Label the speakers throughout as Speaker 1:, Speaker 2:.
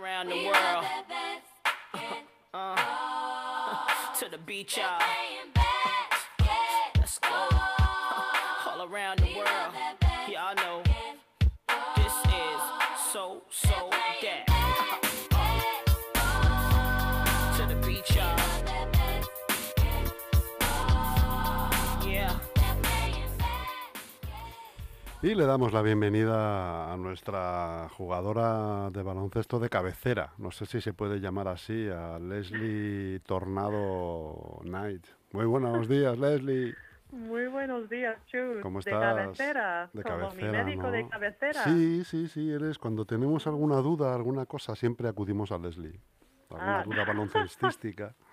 Speaker 1: around the world. Uh, to the beach, y'all.
Speaker 2: Y le damos la bienvenida a nuestra jugadora de baloncesto de cabecera. No sé si se puede llamar así, a Leslie Tornado Knight. Muy buenos días, Leslie.
Speaker 3: Muy buenos días, Chus.
Speaker 2: ¿Cómo
Speaker 3: De
Speaker 2: estás?
Speaker 3: cabecera,
Speaker 2: De
Speaker 3: como
Speaker 2: cabecera,
Speaker 3: mi médico
Speaker 2: ¿no?
Speaker 3: de cabecera.
Speaker 2: Sí, sí, sí, eres. Cuando tenemos alguna duda, alguna cosa, siempre acudimos a Leslie. Alguna
Speaker 3: Ah.
Speaker 2: duda baloncestística.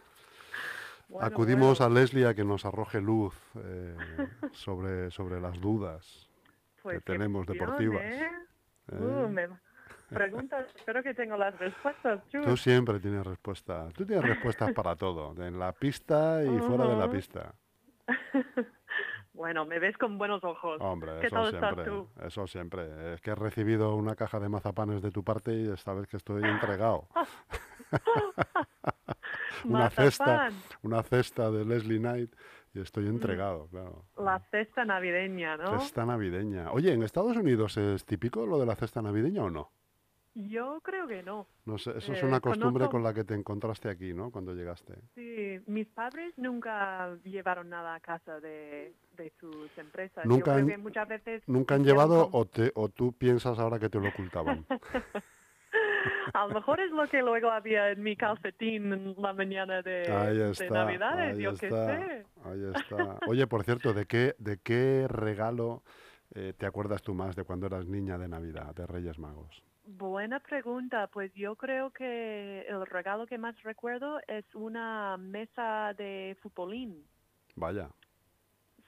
Speaker 3: Bueno,
Speaker 2: acudimos
Speaker 3: bueno,
Speaker 2: a Leslie a que nos arroje luz eh, sobre, sobre las dudas.
Speaker 3: Pues
Speaker 2: que tenemos deportivas.
Speaker 3: ¿eh?
Speaker 2: ¿eh?
Speaker 3: Uh, me preguntas, espero que tengo las respuestas, Chus.
Speaker 2: Tú siempre tienes respuesta. Tú tienes respuestas para todo, en la pista y fuera de la pista.
Speaker 3: Bueno, me ves con buenos ojos.
Speaker 2: Hombre,
Speaker 3: ¿Qué
Speaker 2: eso
Speaker 3: tal estás
Speaker 2: siempre.
Speaker 3: tú?
Speaker 2: Eso siempre. Es que he recibido una caja de mazapanes de tu parte y esta vez que estoy entregado. una cesta, una cesta de Leslie Knight estoy entregado, claro.
Speaker 3: La cesta navideña, ¿no?
Speaker 2: Cesta navideña. Oye, ¿en Estados Unidos es típico lo de la cesta navideña o no?
Speaker 3: Yo creo que no.
Speaker 2: No sé, eso es
Speaker 3: Eh,
Speaker 2: una costumbre
Speaker 3: conozco-
Speaker 2: con la que te encontraste aquí, ¿no? Cuando llegaste.
Speaker 3: Sí, mis padres nunca llevaron nada a casa de, de sus empresas.
Speaker 2: Nunca
Speaker 3: Yo creo
Speaker 2: han-
Speaker 3: que muchas veces
Speaker 2: ¿Nunca han llevado
Speaker 3: como-
Speaker 2: o, te, o tú piensas ahora que te lo ocultaban?
Speaker 3: A lo mejor es lo que luego había en mi calcetín en la mañana de,
Speaker 2: está,
Speaker 3: Navidades, yo qué sé.
Speaker 2: ahí está. Oye, por cierto, ¿de qué, de qué regalo eh, te acuerdas tú más de cuando eras niña de Navidad, de Reyes Magos?
Speaker 3: Buena pregunta, pues yo creo que el regalo que más recuerdo es una mesa de futbolín.
Speaker 2: Vaya,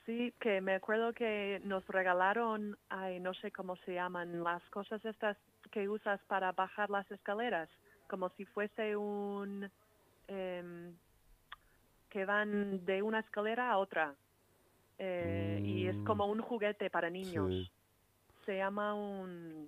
Speaker 3: Sí, que me acuerdo que nos regalaron, ay, no sé cómo se llaman, las cosas estas que usas para bajar las escaleras, como si fuese un... em, que van de una escalera a otra. Eh, Y es como un juguete para niños.
Speaker 2: sí.
Speaker 3: Se llama un...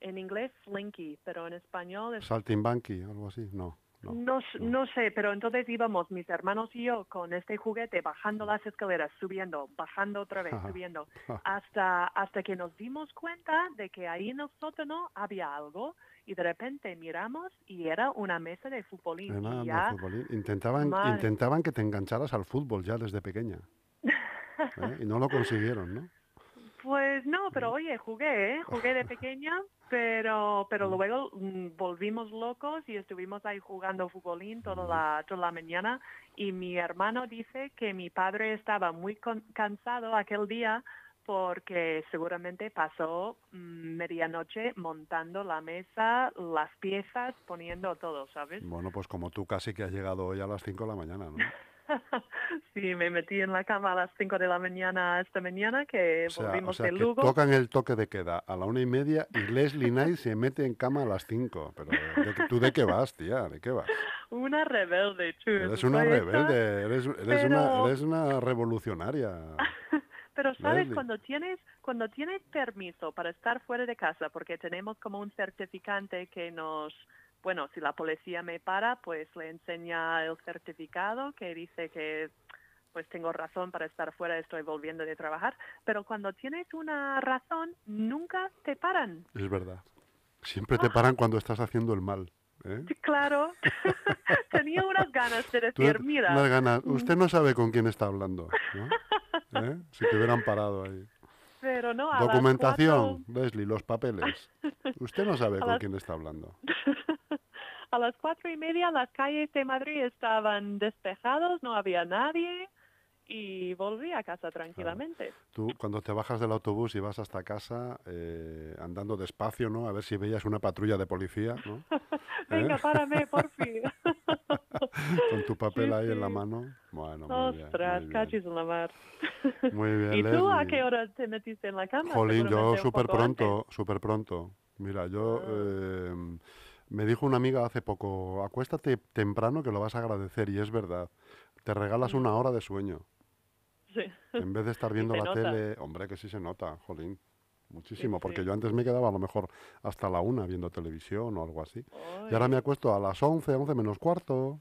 Speaker 3: En inglés, Slinky, pero en español es
Speaker 2: Saltimbanqui, algo así, no. No.
Speaker 3: no, no sé, pero entonces íbamos mis hermanos y yo con este juguete bajando las escaleras, subiendo, bajando otra vez,
Speaker 2: Ajá.
Speaker 3: subiendo, hasta, hasta que nos dimos cuenta de que ahí en el sótano había algo y de repente miramos y era una mesa de futbolín.
Speaker 2: Era de
Speaker 3: ya,
Speaker 2: futbolín. Intentaban, intentaban que te engancharas al fútbol ya desde pequeña. ¿eh? Y no lo consiguieron, ¿no?
Speaker 3: pues no, pero oye, jugué, ¿eh? jugué de pequeña, pero, pero luego mm, volvimos locos y estuvimos ahí jugando futbolín toda la, toda la mañana y mi hermano dice que mi padre estaba muy con- cansado aquel día porque seguramente pasó mm, medianoche montando la mesa, las piezas, poniendo todo, ¿sabes?
Speaker 2: Bueno, pues como tú casi que has llegado hoy a las 5 de la mañana, ¿no?
Speaker 3: sí, me metí en la cama a las 5 de la mañana esta mañana que
Speaker 2: O sea, o
Speaker 3: volvimos
Speaker 2: sea
Speaker 3: de
Speaker 2: que
Speaker 3: Lugo.
Speaker 2: tocan el toque de queda a la una y media y Leslie Knight se mete en cama a las 5. Pero ¿de ¿tú de qué vas, tía? ¿De qué vas?
Speaker 3: Una rebelde, chus.
Speaker 2: Eres una rebelde, eres, eres, una, eres una revolucionaria.
Speaker 3: Pero sabes,
Speaker 2: Leslie.
Speaker 3: cuando tienes, cuando tienes permiso para estar fuera de casa, porque tenemos como un certificante que nos, bueno, si la policía me para, pues le enseña el certificado que dice que pues tengo razón para estar fuera, estoy volviendo de trabajar, pero cuando tienes una razón, nunca te paran.
Speaker 2: Es verdad. Siempre te paran cuando estás haciendo el mal. ¿eh?
Speaker 3: Claro, tenía unas ganas de
Speaker 2: Tú
Speaker 3: decir, mira,
Speaker 2: unas ganas- Usted no sabe con quién está hablando. ¿no? ¿Eh? Si te hubieran parado ahí.
Speaker 3: pero no, a las
Speaker 2: Documentación, Leslie, los papeles. Usted no sabe
Speaker 3: A
Speaker 2: con
Speaker 3: las-
Speaker 2: quién está hablando.
Speaker 3: A las cuatro y media las calles de Madrid estaban despejados, no había nadie y volví a casa tranquilamente.
Speaker 2: Tú, cuando te bajas del autobús y vas hasta casa, eh, andando despacio, ¿no? A ver si veías una patrulla de policía, ¿no?
Speaker 3: Venga,
Speaker 2: ¿Eh?
Speaker 3: párame, por fin.
Speaker 2: Con tu papel
Speaker 3: Sí,
Speaker 2: ahí en la
Speaker 3: sí.
Speaker 2: mano. Bueno, muy bien.
Speaker 3: Ostras,
Speaker 2: muy bien.
Speaker 3: cachis en la mar.
Speaker 2: Muy bien,
Speaker 3: ¿Y tú a
Speaker 2: Leslie.
Speaker 3: qué hora te metiste en la cama?
Speaker 2: Jolín, yo súper pronto, súper pronto. Mira, yo...
Speaker 3: Ah.
Speaker 2: eh, me dijo una amiga hace poco, acuéstate temprano que lo vas a agradecer, y es verdad. Te regalas una hora de sueño.
Speaker 3: Sí.
Speaker 2: En vez de estar viendo la
Speaker 3: nota.
Speaker 2: tele, hombre, que sí se nota, jolín. muchísimo,
Speaker 3: Sí,
Speaker 2: porque
Speaker 3: sí.
Speaker 2: yo antes me quedaba a lo mejor hasta la una viendo televisión o algo así. Y ahora me acuesto a las 11, 11 menos cuarto,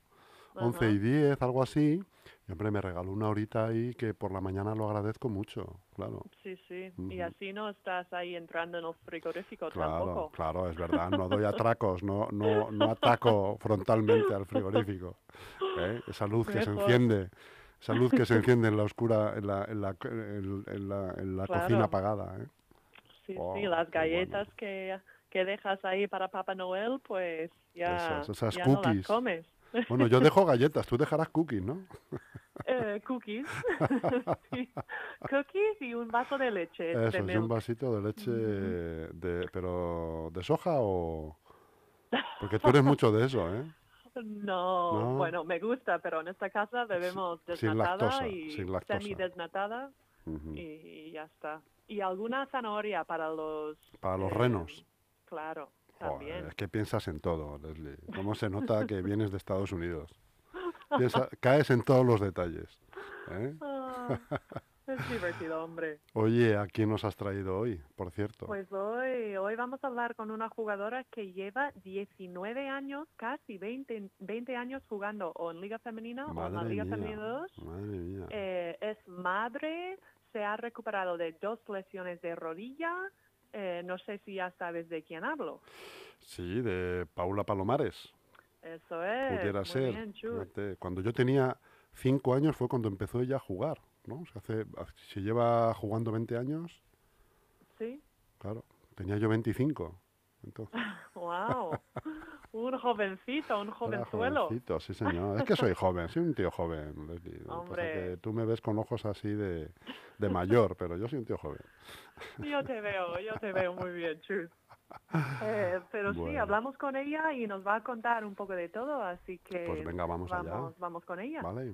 Speaker 2: 11
Speaker 3: ajá.
Speaker 2: y 10, algo así. Y hombre, me regaló una horita ahí que por la mañana lo agradezco mucho, claro.
Speaker 3: Sí, sí. Y
Speaker 2: Ujú.
Speaker 3: así no estás ahí entrando en el frigorífico
Speaker 2: Claro,
Speaker 3: tampoco.
Speaker 2: claro, es verdad, no doy atracos, no, no, no ataco frontalmente al frigorífico. ¿eh? Esa luz que se
Speaker 3: Mejor.
Speaker 2: enciende, esa luz que se enciende en la oscura, en la, en la, en, la, en la cocina
Speaker 3: Claro.
Speaker 2: apagada. ¿eh?
Speaker 3: Sí,
Speaker 2: Oh,
Speaker 3: sí, las
Speaker 2: qué bueno.
Speaker 3: galletas que, que dejas ahí para Papá Noel, pues ya,
Speaker 2: Esas- esas
Speaker 3: ya no las comes.
Speaker 2: Bueno, yo dejo galletas, tú dejarás cookies, ¿no?
Speaker 3: Eh, cookies. Sí. Cookies y un vaso de leche.
Speaker 2: Eso,
Speaker 3: de
Speaker 2: es un vasito de leche, de, pero ¿de soja o...? Porque tú eres mucho de eso, ¿eh?
Speaker 3: No,
Speaker 2: No.
Speaker 3: bueno, me gusta, pero en esta casa bebemos
Speaker 2: sin
Speaker 3: desnatada
Speaker 2: lactosa,
Speaker 3: y
Speaker 2: sin lactosa.
Speaker 3: semi-desnatada
Speaker 2: Ujú.
Speaker 3: y, y ya está. Y alguna zanahoria para los...
Speaker 2: Para los
Speaker 3: eh,
Speaker 2: renos.
Speaker 3: Claro,
Speaker 2: Joder,
Speaker 3: también.
Speaker 2: es que piensas en todo, Leslie. ¿Cómo se nota que vienes de Estados Unidos? Caes en todos los detalles. ¿eh?
Speaker 3: Ah, es divertido, hombre.
Speaker 2: Oye, ¿a quién nos has traído hoy, por cierto?
Speaker 3: Pues hoy, hoy vamos a hablar con una jugadora que lleva 19 años, casi 20, 20 años jugando o en Liga Femenina o en la Liga
Speaker 2: mía,
Speaker 3: Femenina 2.
Speaker 2: madre mía.
Speaker 3: Eh, es madre, se ha recuperado de dos lesiones de rodilla. eh, no sé si ya sabes de quién hablo.
Speaker 2: Sí, de Paula Palomares,
Speaker 3: Eso es.
Speaker 2: pudiera
Speaker 3: muy
Speaker 2: ser.
Speaker 3: bien.
Speaker 2: Fíjate, Cuando yo tenía cinco años fue cuando empezó ella a jugar, ¿no? Se hace, si lleva jugando 20 años,
Speaker 3: Sí.
Speaker 2: claro, tenía yo 25. Entonces,
Speaker 3: Wow. un jovencito, un jovenzuelo.
Speaker 2: jovencito, sí señor. Es que soy joven, soy un tío joven, Leslie.
Speaker 3: Hombre.
Speaker 2: que tú me ves con ojos así de, de mayor, pero yo soy un tío joven.
Speaker 3: Yo te veo, yo te veo muy bien, Chus. Eh, pero sí, hablamos con ella y nos va a contar un poco de todo, así que
Speaker 2: Pues venga, vamos allá.
Speaker 3: vamos, vamos con ella.
Speaker 2: ¿Vale?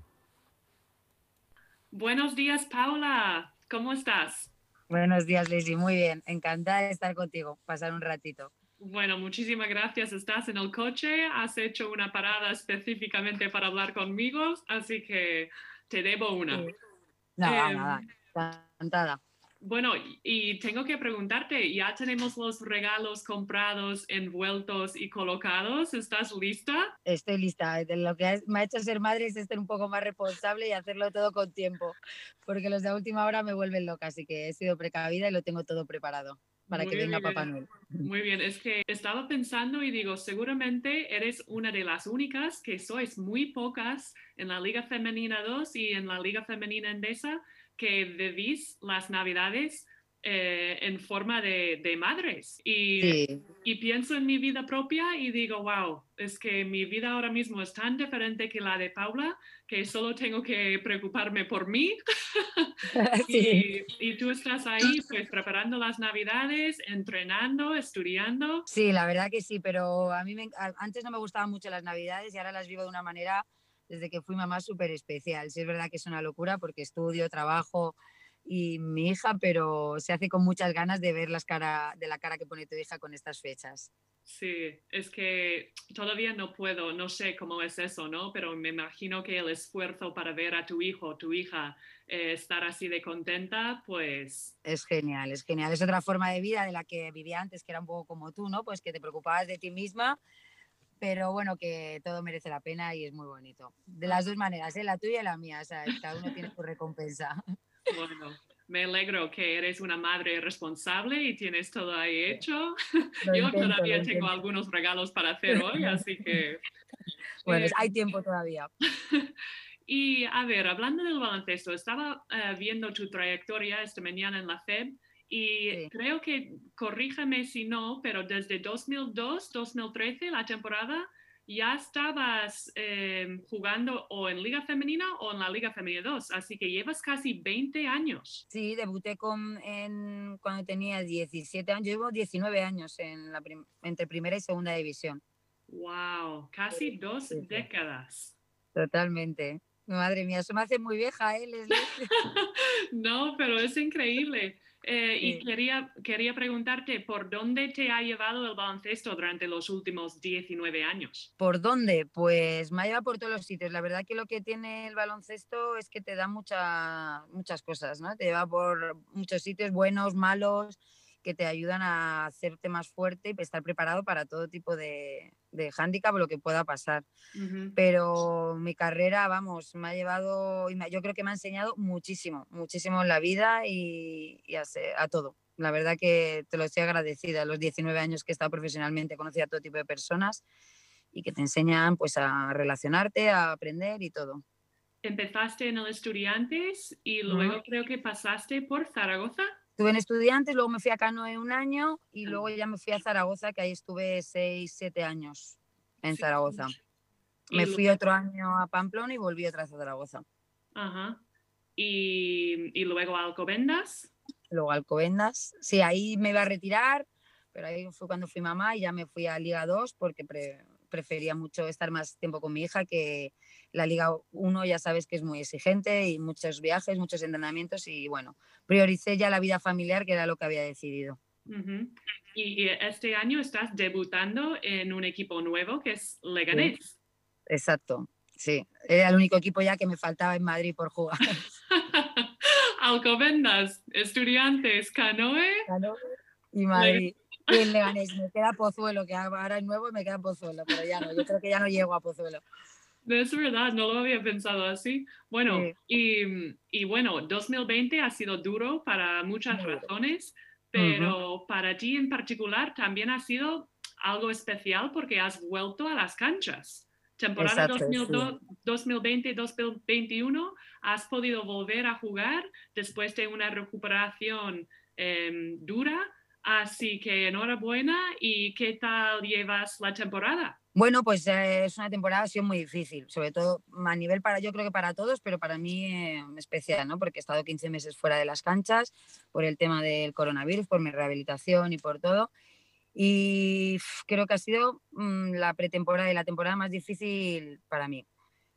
Speaker 4: Buenos días, Paula. ¿Cómo estás?
Speaker 5: Buenos días, Leslie. Muy bien. Encantada de estar contigo, pasar un ratito.
Speaker 4: Bueno, muchísimas gracias. Estás en el coche, has hecho una parada específicamente para hablar conmigo, así que te debo una.
Speaker 5: Sí. Nada,
Speaker 4: Em,
Speaker 5: nada. Encantada.
Speaker 4: Bueno, y tengo que preguntarte, ¿ya tenemos los regalos comprados, envueltos y colocados? ¿Estás lista?
Speaker 5: Estoy lista. De Lo que me ha hecho ser madre es ser un poco más responsable y hacerlo todo con tiempo, porque los de última hora me vuelven loca, así que he sido precavida y lo tengo todo preparado para que venga
Speaker 4: bien.
Speaker 5: Papá Noel.
Speaker 4: Muy bien, es que estaba pensando y digo, seguramente eres una de las únicas que sois muy pocas en la Liga Femenina 2 y en la Liga Femenina Endesa que vivís las Navidades eh, en forma de, de madres. Y,
Speaker 5: Sí,
Speaker 4: y pienso en mi vida propia y digo, wow, es que mi vida ahora mismo es tan diferente que la de Paula que solo tengo que preocuparme por mí
Speaker 5: sí.
Speaker 4: y, y tú estás ahí pues preparando las navidades, entrenando, estudiando.
Speaker 5: Sí, la verdad que sí, pero a mí me- antes no me gustaban mucho las navidades y ahora las vivo de una manera desde que fui mamá súper especial. Sí es verdad que es una locura porque estudio, trabajo y mi hija, pero se hace con muchas ganas de ver las cara, de la cara que pone tu hija con estas fechas.
Speaker 4: Sí, es que todavía no puedo, no sé cómo es eso, ¿no? Pero me imagino que el esfuerzo para ver a tu hijo, tu hija, eh, estar así de contenta, pues
Speaker 5: Es genial, es genial. Es otra forma de vida de la que vivía antes, que era un poco como tú, ¿no? Pues que te preocupabas de ti misma, pero bueno, que todo merece la pena y es muy bonito. De las dos maneras, ¿eh? la tuya y la mía, o sea, cada uno tiene su recompensa.
Speaker 4: bueno, me alegro que eres una madre responsable y tienes todo ahí hecho.
Speaker 5: Lo
Speaker 4: Yo
Speaker 5: intento,
Speaker 4: todavía tengo
Speaker 5: intento.
Speaker 4: algunos regalos para hacer hoy, así que...
Speaker 5: Bueno,
Speaker 4: eh,
Speaker 5: hay tiempo todavía.
Speaker 4: Y a ver, hablando del baloncesto, estaba eh, viendo tu trayectoria esta mañana en la FEB y
Speaker 5: Sí.
Speaker 4: creo que, corríjame si no, pero desde 2002, 2013, la temporada, ya estabas eh, jugando o en Liga Femenina o en la Liga Femenina 2, así que llevas casi 20 años.
Speaker 5: Sí, debuté con, en, cuando tenía 17 años, llevo 19 años en la prim- entre primera y segunda división.
Speaker 4: ¡Wow! Casi dos
Speaker 5: Sí, sí.
Speaker 4: décadas.
Speaker 5: Totalmente. Madre mía, eso me hace muy vieja, ¿eh, Leslie?
Speaker 4: No, pero es increíble. Eh, Y quería, quería preguntarte, ¿por dónde te ha llevado el baloncesto durante los últimos 19 años?
Speaker 5: ¿Por dónde? Pues me ha llevado por todos los sitios. La verdad que lo que tiene el baloncesto es que te da mucha- muchas cosas, ¿no? Te lleva por muchos sitios buenos, malos que te ayudan a hacerte más fuerte y estar preparado para todo tipo de, de hándicap o lo que pueda pasar. Pero mi carrera, vamos, me ha llevado, y me- yo creo que me ha enseñado muchísimo, muchísimo en la vida y, y a, a todo. La verdad que te lo estoy agradecida. A los 19 años que he estado profesionalmente, he conocido a todo tipo de personas y que te enseñan pues a relacionarte, a aprender y todo.
Speaker 4: Empezaste en el Estudiantes y luego creo que pasaste por Zaragoza.
Speaker 5: Estuve en estudiantes, luego me fui a Canoe un año y luego ya me fui a Zaragoza, que ahí estuve 6, 7 años en
Speaker 4: Sí.
Speaker 5: Zaragoza. Me fui otro año a Pamplona y volví otra vez a Zaragoza.
Speaker 4: Ajá. Y, y luego Alcobendas.
Speaker 5: Luego Alcobendas. Sí, ahí me iba a retirar, pero ahí fue cuando fui mamá y ya me fui a Liga 2 porque pre- prefería mucho estar más tiempo con mi hija que la Liga 1 ya sabes que es muy exigente y muchos viajes, muchos entrenamientos y bueno, prioricé ya la vida familiar que era lo que había decidido.
Speaker 4: Ujú. Y y este año estás debutando en un equipo nuevo que es Leganés.
Speaker 5: Exacto, sí. Era el único equipo ya que me faltaba en Madrid por jugar.
Speaker 4: Alcobendas, Estudiantes, Canoe.
Speaker 5: y Madrid. Y el Leganés, me queda Pozuelo, que ahora es nuevo y me queda Pozuelo, pero ya no, yo creo que ya no llego a Pozuelo.
Speaker 4: Es verdad, no lo había pensado así. Bueno,
Speaker 5: Sí.
Speaker 4: y, y bueno, 2020 ha sido duro para muchas
Speaker 5: Muy duro.
Speaker 4: razones, pero para ti en particular también ha sido algo especial porque has vuelto a las canchas. Temporada
Speaker 5: Exacto, sí.
Speaker 4: 2020-2021 has podido volver a jugar después de una recuperación em, dura, así que enhorabuena y ¿qué tal llevas la temporada?
Speaker 5: Bueno, pues eh, es una temporada ha sido muy difícil, sobre todo a nivel para, yo creo que para todos, pero para mí eh, especial, ¿no? Porque he estado 15 meses fuera de las canchas por el tema del coronavirus, por mi rehabilitación y por todo. Y creo que ha sido mm, la pretemporada y la temporada más difícil para mí.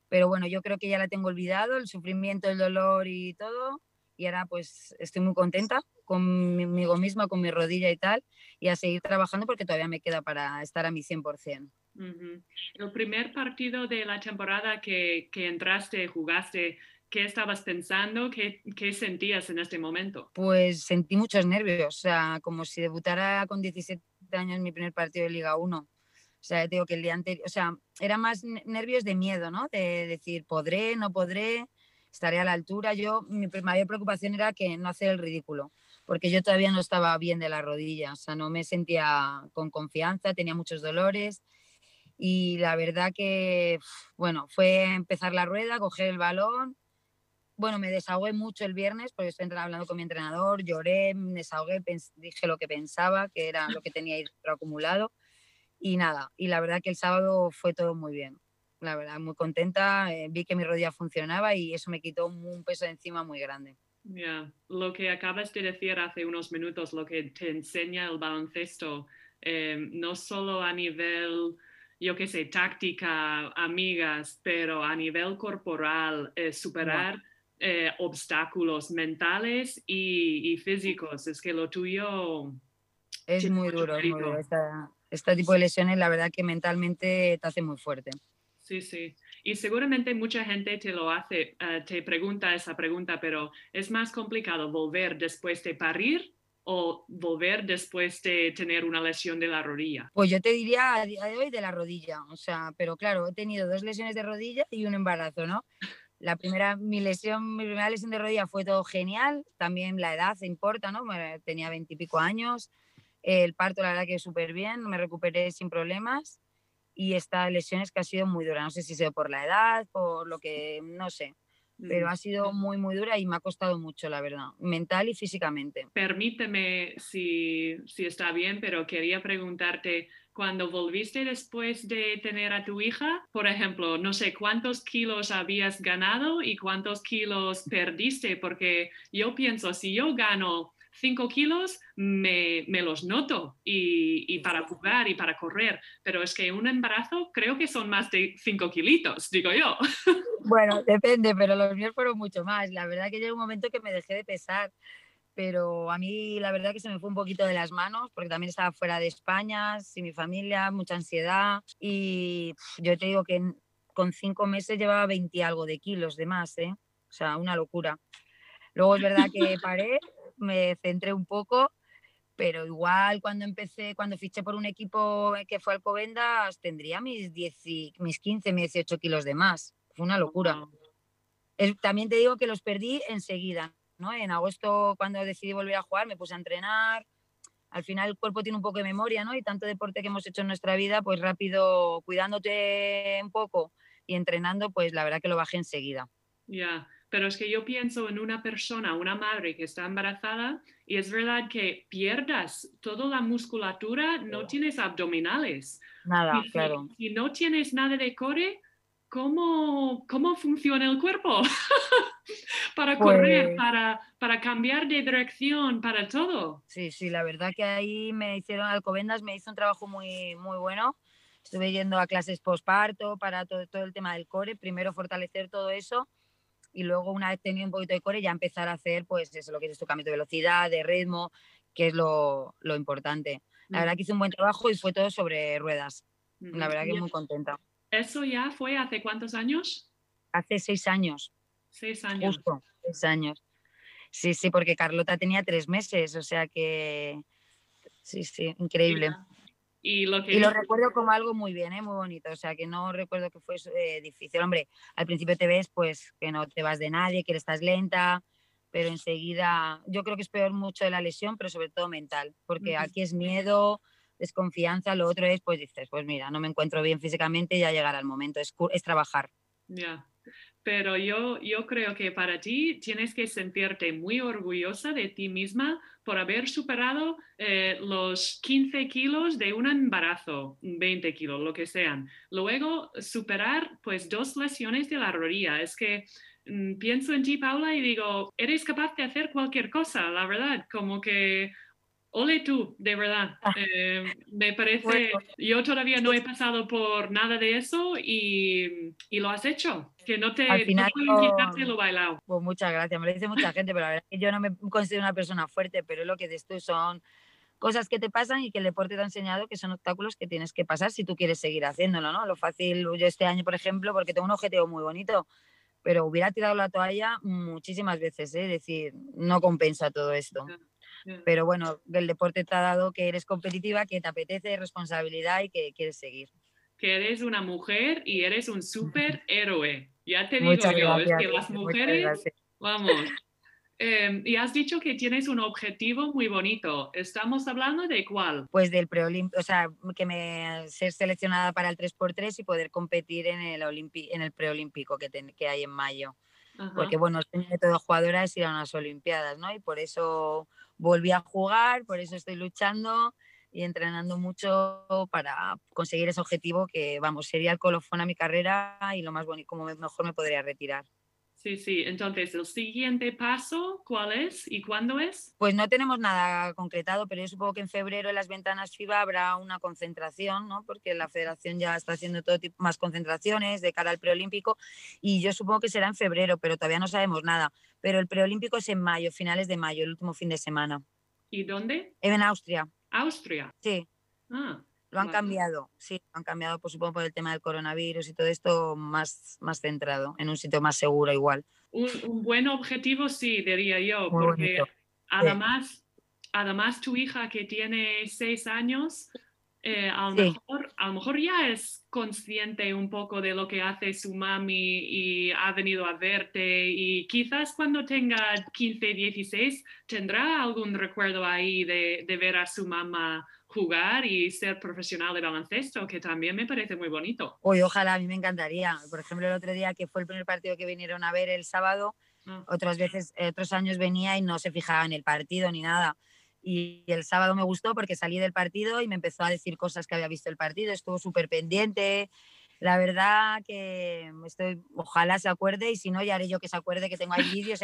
Speaker 5: Pero bueno, yo creo que ya la tengo olvidado, el sufrimiento, el dolor y todo. Y ahora pues estoy muy contenta conmigo misma, con mi rodilla y tal, y a seguir trabajando porque todavía me queda para estar a mi 100%.
Speaker 4: Ujú. El primer partido de la temporada que, que entraste, jugaste, ¿qué estabas pensando? ¿Qué, ¿Qué sentías en este momento?
Speaker 5: Pues sentí muchos nervios, o sea, como si debutara con 17 años en mi primer partido de Liga 1. O sea, digo que el día anterior, o sea, era más ne- nervios de miedo, ¿no? De decir, podré, no podré, estaré a la altura. Yo, mi mayor preocupación era que no hacer el ridículo, porque yo todavía no estaba bien de la rodilla, o sea, no me sentía con confianza, tenía muchos dolores. Y la verdad que, bueno, fue empezar la rueda, coger el balón, bueno, me desahogué mucho el viernes porque estoy hablando con mi entrenador, lloré, me desahogué, dije lo que pensaba, que era lo que tenía acumulado y nada, y la verdad que el sábado fue todo muy bien, la verdad, muy contenta, eh, vi que mi rodilla funcionaba y eso me quitó un peso de encima muy grande.
Speaker 4: Ya, Lo que acabas de decir hace unos minutos, lo que te enseña el baloncesto, eh, no solo a nivel, yo qué sé, táctica, amigas, pero a nivel corporal, eh, superar eh, obstáculos mentales y, y físicos. Es que lo tuyo
Speaker 5: Es muy duro, muy duro. Este tipo de lesiones, la verdad que mentalmente te hace muy fuerte.
Speaker 4: Sí, sí. Y seguramente mucha gente te lo hace, eh, te pregunta esa pregunta, pero ¿es más complicado volver después de parir o volver después de tener una lesión de la rodilla?
Speaker 5: Pues yo te diría a día de hoy de la rodilla, o sea, pero claro, he tenido dos lesiones de rodilla y un embarazo, ¿no? La primera, mi lesión, mi primera lesión de rodilla fue todo genial, también la edad importa, ¿no? Tenía veintipico años, el parto la verdad que súper bien, me recuperé sin problemas y esta lesión es que ha sido muy dura, no sé si ha sido por la edad, por lo que, no sé, pero
Speaker 4: Mm.
Speaker 5: ha sido muy, muy dura y me ha costado mucho, la verdad, mental y físicamente.
Speaker 4: Permíteme si, si está bien, pero quería preguntarte, cuando volviste después de tener a tu hija, por ejemplo, no sé cuántos kilos habías ganado y cuántos kilos perdiste, porque yo pienso, si yo gano 5 kilos, me, me los noto y, y para jugar y para correr, pero es que un embarazo creo que son más de 5 kilitos, digo yo.
Speaker 5: Bueno, depende, pero los míos fueron mucho más. La verdad que llegó un momento que me dejé de pesar, pero a mí la verdad que se me fue un poquito de las manos porque también estaba fuera de España, sin mi familia, mucha ansiedad y yo te digo que con cinco meses llevaba 20 y algo de kilos de más, ¿eh? O sea, una locura. Luego es verdad que paré, me centré un poco, pero igual cuando empecé, cuando fiché por un equipo que fue Alcobendas, tendría mis, 10, y- mis 15, mis 18 kilos de más. Fue una locura. Es- también te digo que los perdí enseguida, ¿no? En agosto, cuando decidí volver a jugar, me puse a entrenar. Al final el cuerpo tiene un poco de memoria, ¿no? Y tanto deporte que hemos hecho en nuestra vida, pues rápido, cuidándote un poco y entrenando, pues la verdad que lo bajé enseguida.
Speaker 4: Ya, pero es que yo pienso en una persona, una madre que está embarazada y es verdad que pierdas toda la musculatura, no tienes abdominales.
Speaker 5: Nada,
Speaker 4: Y
Speaker 5: claro.
Speaker 4: si no tienes nada de core, ¿cómo, cómo funciona el cuerpo? para correr,
Speaker 5: Pues-
Speaker 4: para, para cambiar de dirección, para todo.
Speaker 5: Sí, sí, la verdad que ahí me hicieron, Alcobendas me hizo un trabajo muy, muy bueno. Estuve yendo a clases posparto para todo, todo el tema del core, primero fortalecer todo eso y luego una vez tenido un poquito de core ya empezar a hacer pues eso, lo que es tu cambio de velocidad, de ritmo, que es lo, lo importante. La verdad que hice un buen trabajo y fue todo sobre ruedas. La
Speaker 4: Ujú.
Speaker 5: verdad que muy contenta.
Speaker 4: ¿Eso ya fue hace cuántos años?
Speaker 5: Hace seis años,
Speaker 4: Seis años.
Speaker 5: justo, seis años. Sí, sí, porque Carlota tenía tres meses, o sea que sí, sí, increíble.
Speaker 4: Y lo que
Speaker 5: Y lo recuerdo como algo muy bien, ¿eh? muy bonito. O sea, que no recuerdo que fue eh, difícil. Hombre, al principio te ves pues que no te vas de nadie, que estás lenta, pero enseguida yo creo que es peor mucho de la lesión, pero sobre todo mental, porque aquí es miedo, desconfianza, lo otro es pues dices, pues mira, no me encuentro bien físicamente, ya llegará el momento, es, es trabajar.
Speaker 4: Ya, pero yo, yo creo que para ti tienes que sentirte muy orgullosa de ti misma por haber superado eh, los 15 kilos de un embarazo, 20 kilos, lo que sean. Luego superar pues dos lesiones de la rodilla. Es que mm, pienso en ti, Paula, y digo, eres capaz de hacer cualquier cosa, la verdad, como que... Ole tú, de verdad. Eh, me parece,
Speaker 5: Bueno.
Speaker 4: yo todavía no he pasado por nada de eso y, y lo has hecho. Que no te,
Speaker 5: Al final no-
Speaker 4: lo bailado.
Speaker 5: Pues muchas gracias, me lo dice mucha gente, pero la verdad es que yo no me considero una persona fuerte, pero lo que dices tú son cosas que te pasan y que el deporte te ha enseñado que son obstáculos que tienes que pasar si tú quieres seguir haciéndolo, ¿no? Lo fácil, yo este año, por ejemplo, porque tengo un objetivo muy bonito, pero hubiera tirado la toalla muchísimas veces, ¿eh? Es decir, no compensa todo esto.
Speaker 4: Ya.
Speaker 5: Pero bueno, el deporte te ha dado que eres competitiva, que te apetece, responsabilidad y que quieres seguir.
Speaker 4: Que eres una mujer y eres un superhéroe. Ya te digo
Speaker 5: Muchas
Speaker 4: yo,
Speaker 5: gracias.
Speaker 4: es que las mujeres, vamos. Eh, y has dicho que tienes un objetivo muy bonito. ¿Estamos hablando de cuál?
Speaker 5: Pues del preolímpico, o sea, que me ser seleccionada para el 3x3 y poder competir en el, olimpi- en el preolímpico que, que hay en mayo.
Speaker 4: Ajá.
Speaker 5: porque bueno, el sueño de toda jugadora es ir a unas Olimpiadas, ¿no? Y por eso volví a jugar, por eso estoy luchando y entrenando mucho para conseguir ese objetivo que, vamos, sería el colofón a mi carrera y lo más bonito, como me- mejor me podría retirar.
Speaker 4: Sí, sí. Entonces, el siguiente paso, ¿cuál es y cuándo es?
Speaker 5: Pues no tenemos nada concretado, pero yo supongo que en febrero en las ventanas FIBA habrá una concentración, ¿no? Porque la federación ya está haciendo todo tipo más concentraciones de cara al preolímpico y yo supongo que será en febrero, pero todavía no sabemos nada. Pero el preolímpico es en mayo, finales de mayo, el último fin de semana.
Speaker 4: ¿Y dónde?
Speaker 5: En Austria,
Speaker 4: Austria.
Speaker 5: sí,
Speaker 4: Ah,
Speaker 5: lo han
Speaker 4: Vale.
Speaker 5: cambiado, sí, lo han cambiado, pues supongo por el tema del coronavirus y todo esto más, más centrado, en un sitio más seguro igual.
Speaker 4: un, un buen objetivo, sí, diría yo,
Speaker 5: Muy
Speaker 4: porque
Speaker 5: bonito.
Speaker 4: además, además tu hija que tiene seis años, eh, a, lo
Speaker 5: Sí.
Speaker 4: mejor, a lo mejor ya es consciente un poco de lo que hace su mami y ha venido a verte y quizás cuando tenga 15, 16 tendrá algún recuerdo ahí de, de ver a su mamá jugar y ser profesional de baloncesto, que también me parece muy bonito.
Speaker 5: Uy, ojalá, a mí me encantaría. Por ejemplo, el otro día que fue el primer partido que vinieron a ver el sábado,
Speaker 4: Ah.
Speaker 5: otras veces, eh, otros años venía y no se fijaba en el partido ni nada. Y el sábado me gustó porque salí del partido y me empezó a decir cosas que había visto el partido, estuvo súper pendiente. La verdad que estoy, ojalá se acuerde y si no, ya haré yo que se acuerde que tengo ahí vídeos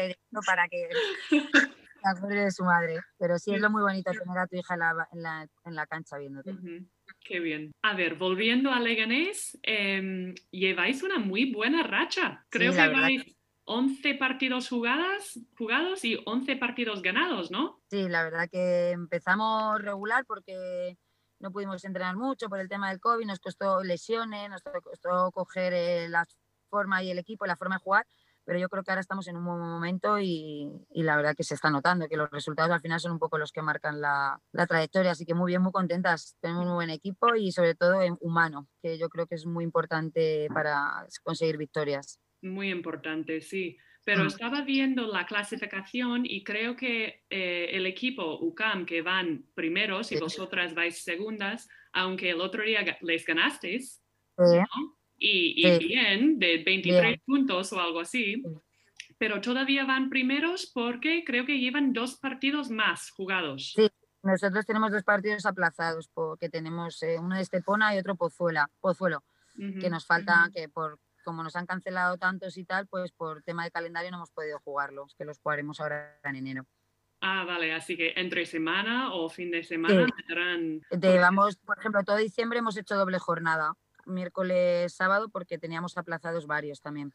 Speaker 5: para que se acuerde de su madre. Pero sí es lo muy bonito tener a tu hija en la, en la, en la cancha viéndote.
Speaker 4: Ujú, Qué bien. A ver, volviendo a Leganés, em, lleváis una muy buena racha. Creo
Speaker 5: Sí,
Speaker 4: que lleváis 11 partidos jugadas, jugados y 11 partidos ganados, ¿no?
Speaker 5: Sí, la verdad que empezamos regular porque no pudimos entrenar mucho por el tema del COVID, nos costó lesiones, nos costó coger eh, la forma y el equipo, la forma de jugar, pero yo creo que ahora estamos en un buen momento y, la verdad que se está notando, que los resultados al final son un poco los que marcan la, trayectoria, así que muy bien, muy contentas, tenemos un buen equipo y sobre todo en humano, que yo creo que es muy importante para conseguir victorias.
Speaker 4: Muy importante, sí. Pero mm. estaba viendo la clasificación y creo que eh, el equipo UCAM que van primeros y vosotras vais segundas, aunque el otro día les ganasteis, y, bien, de 23 puntos o algo así, pero todavía van primeros porque creo que llevan dos partidos más jugados.
Speaker 5: Sí, nosotros tenemos dos partidos aplazados porque tenemos eh, uno de Estepona y otro Pozuela, Pozuelo, que nos falta, que por como nos han cancelado tantos y tal, pues por tema de calendario no hemos podido jugarlos, que los jugaremos ahora en enero.
Speaker 4: Ah, vale, así que entre semana o fin de semana
Speaker 5: vamos, por ejemplo, todo diciembre hemos hecho doble jornada miércoles, sábado, porque teníamos aplazados varios también.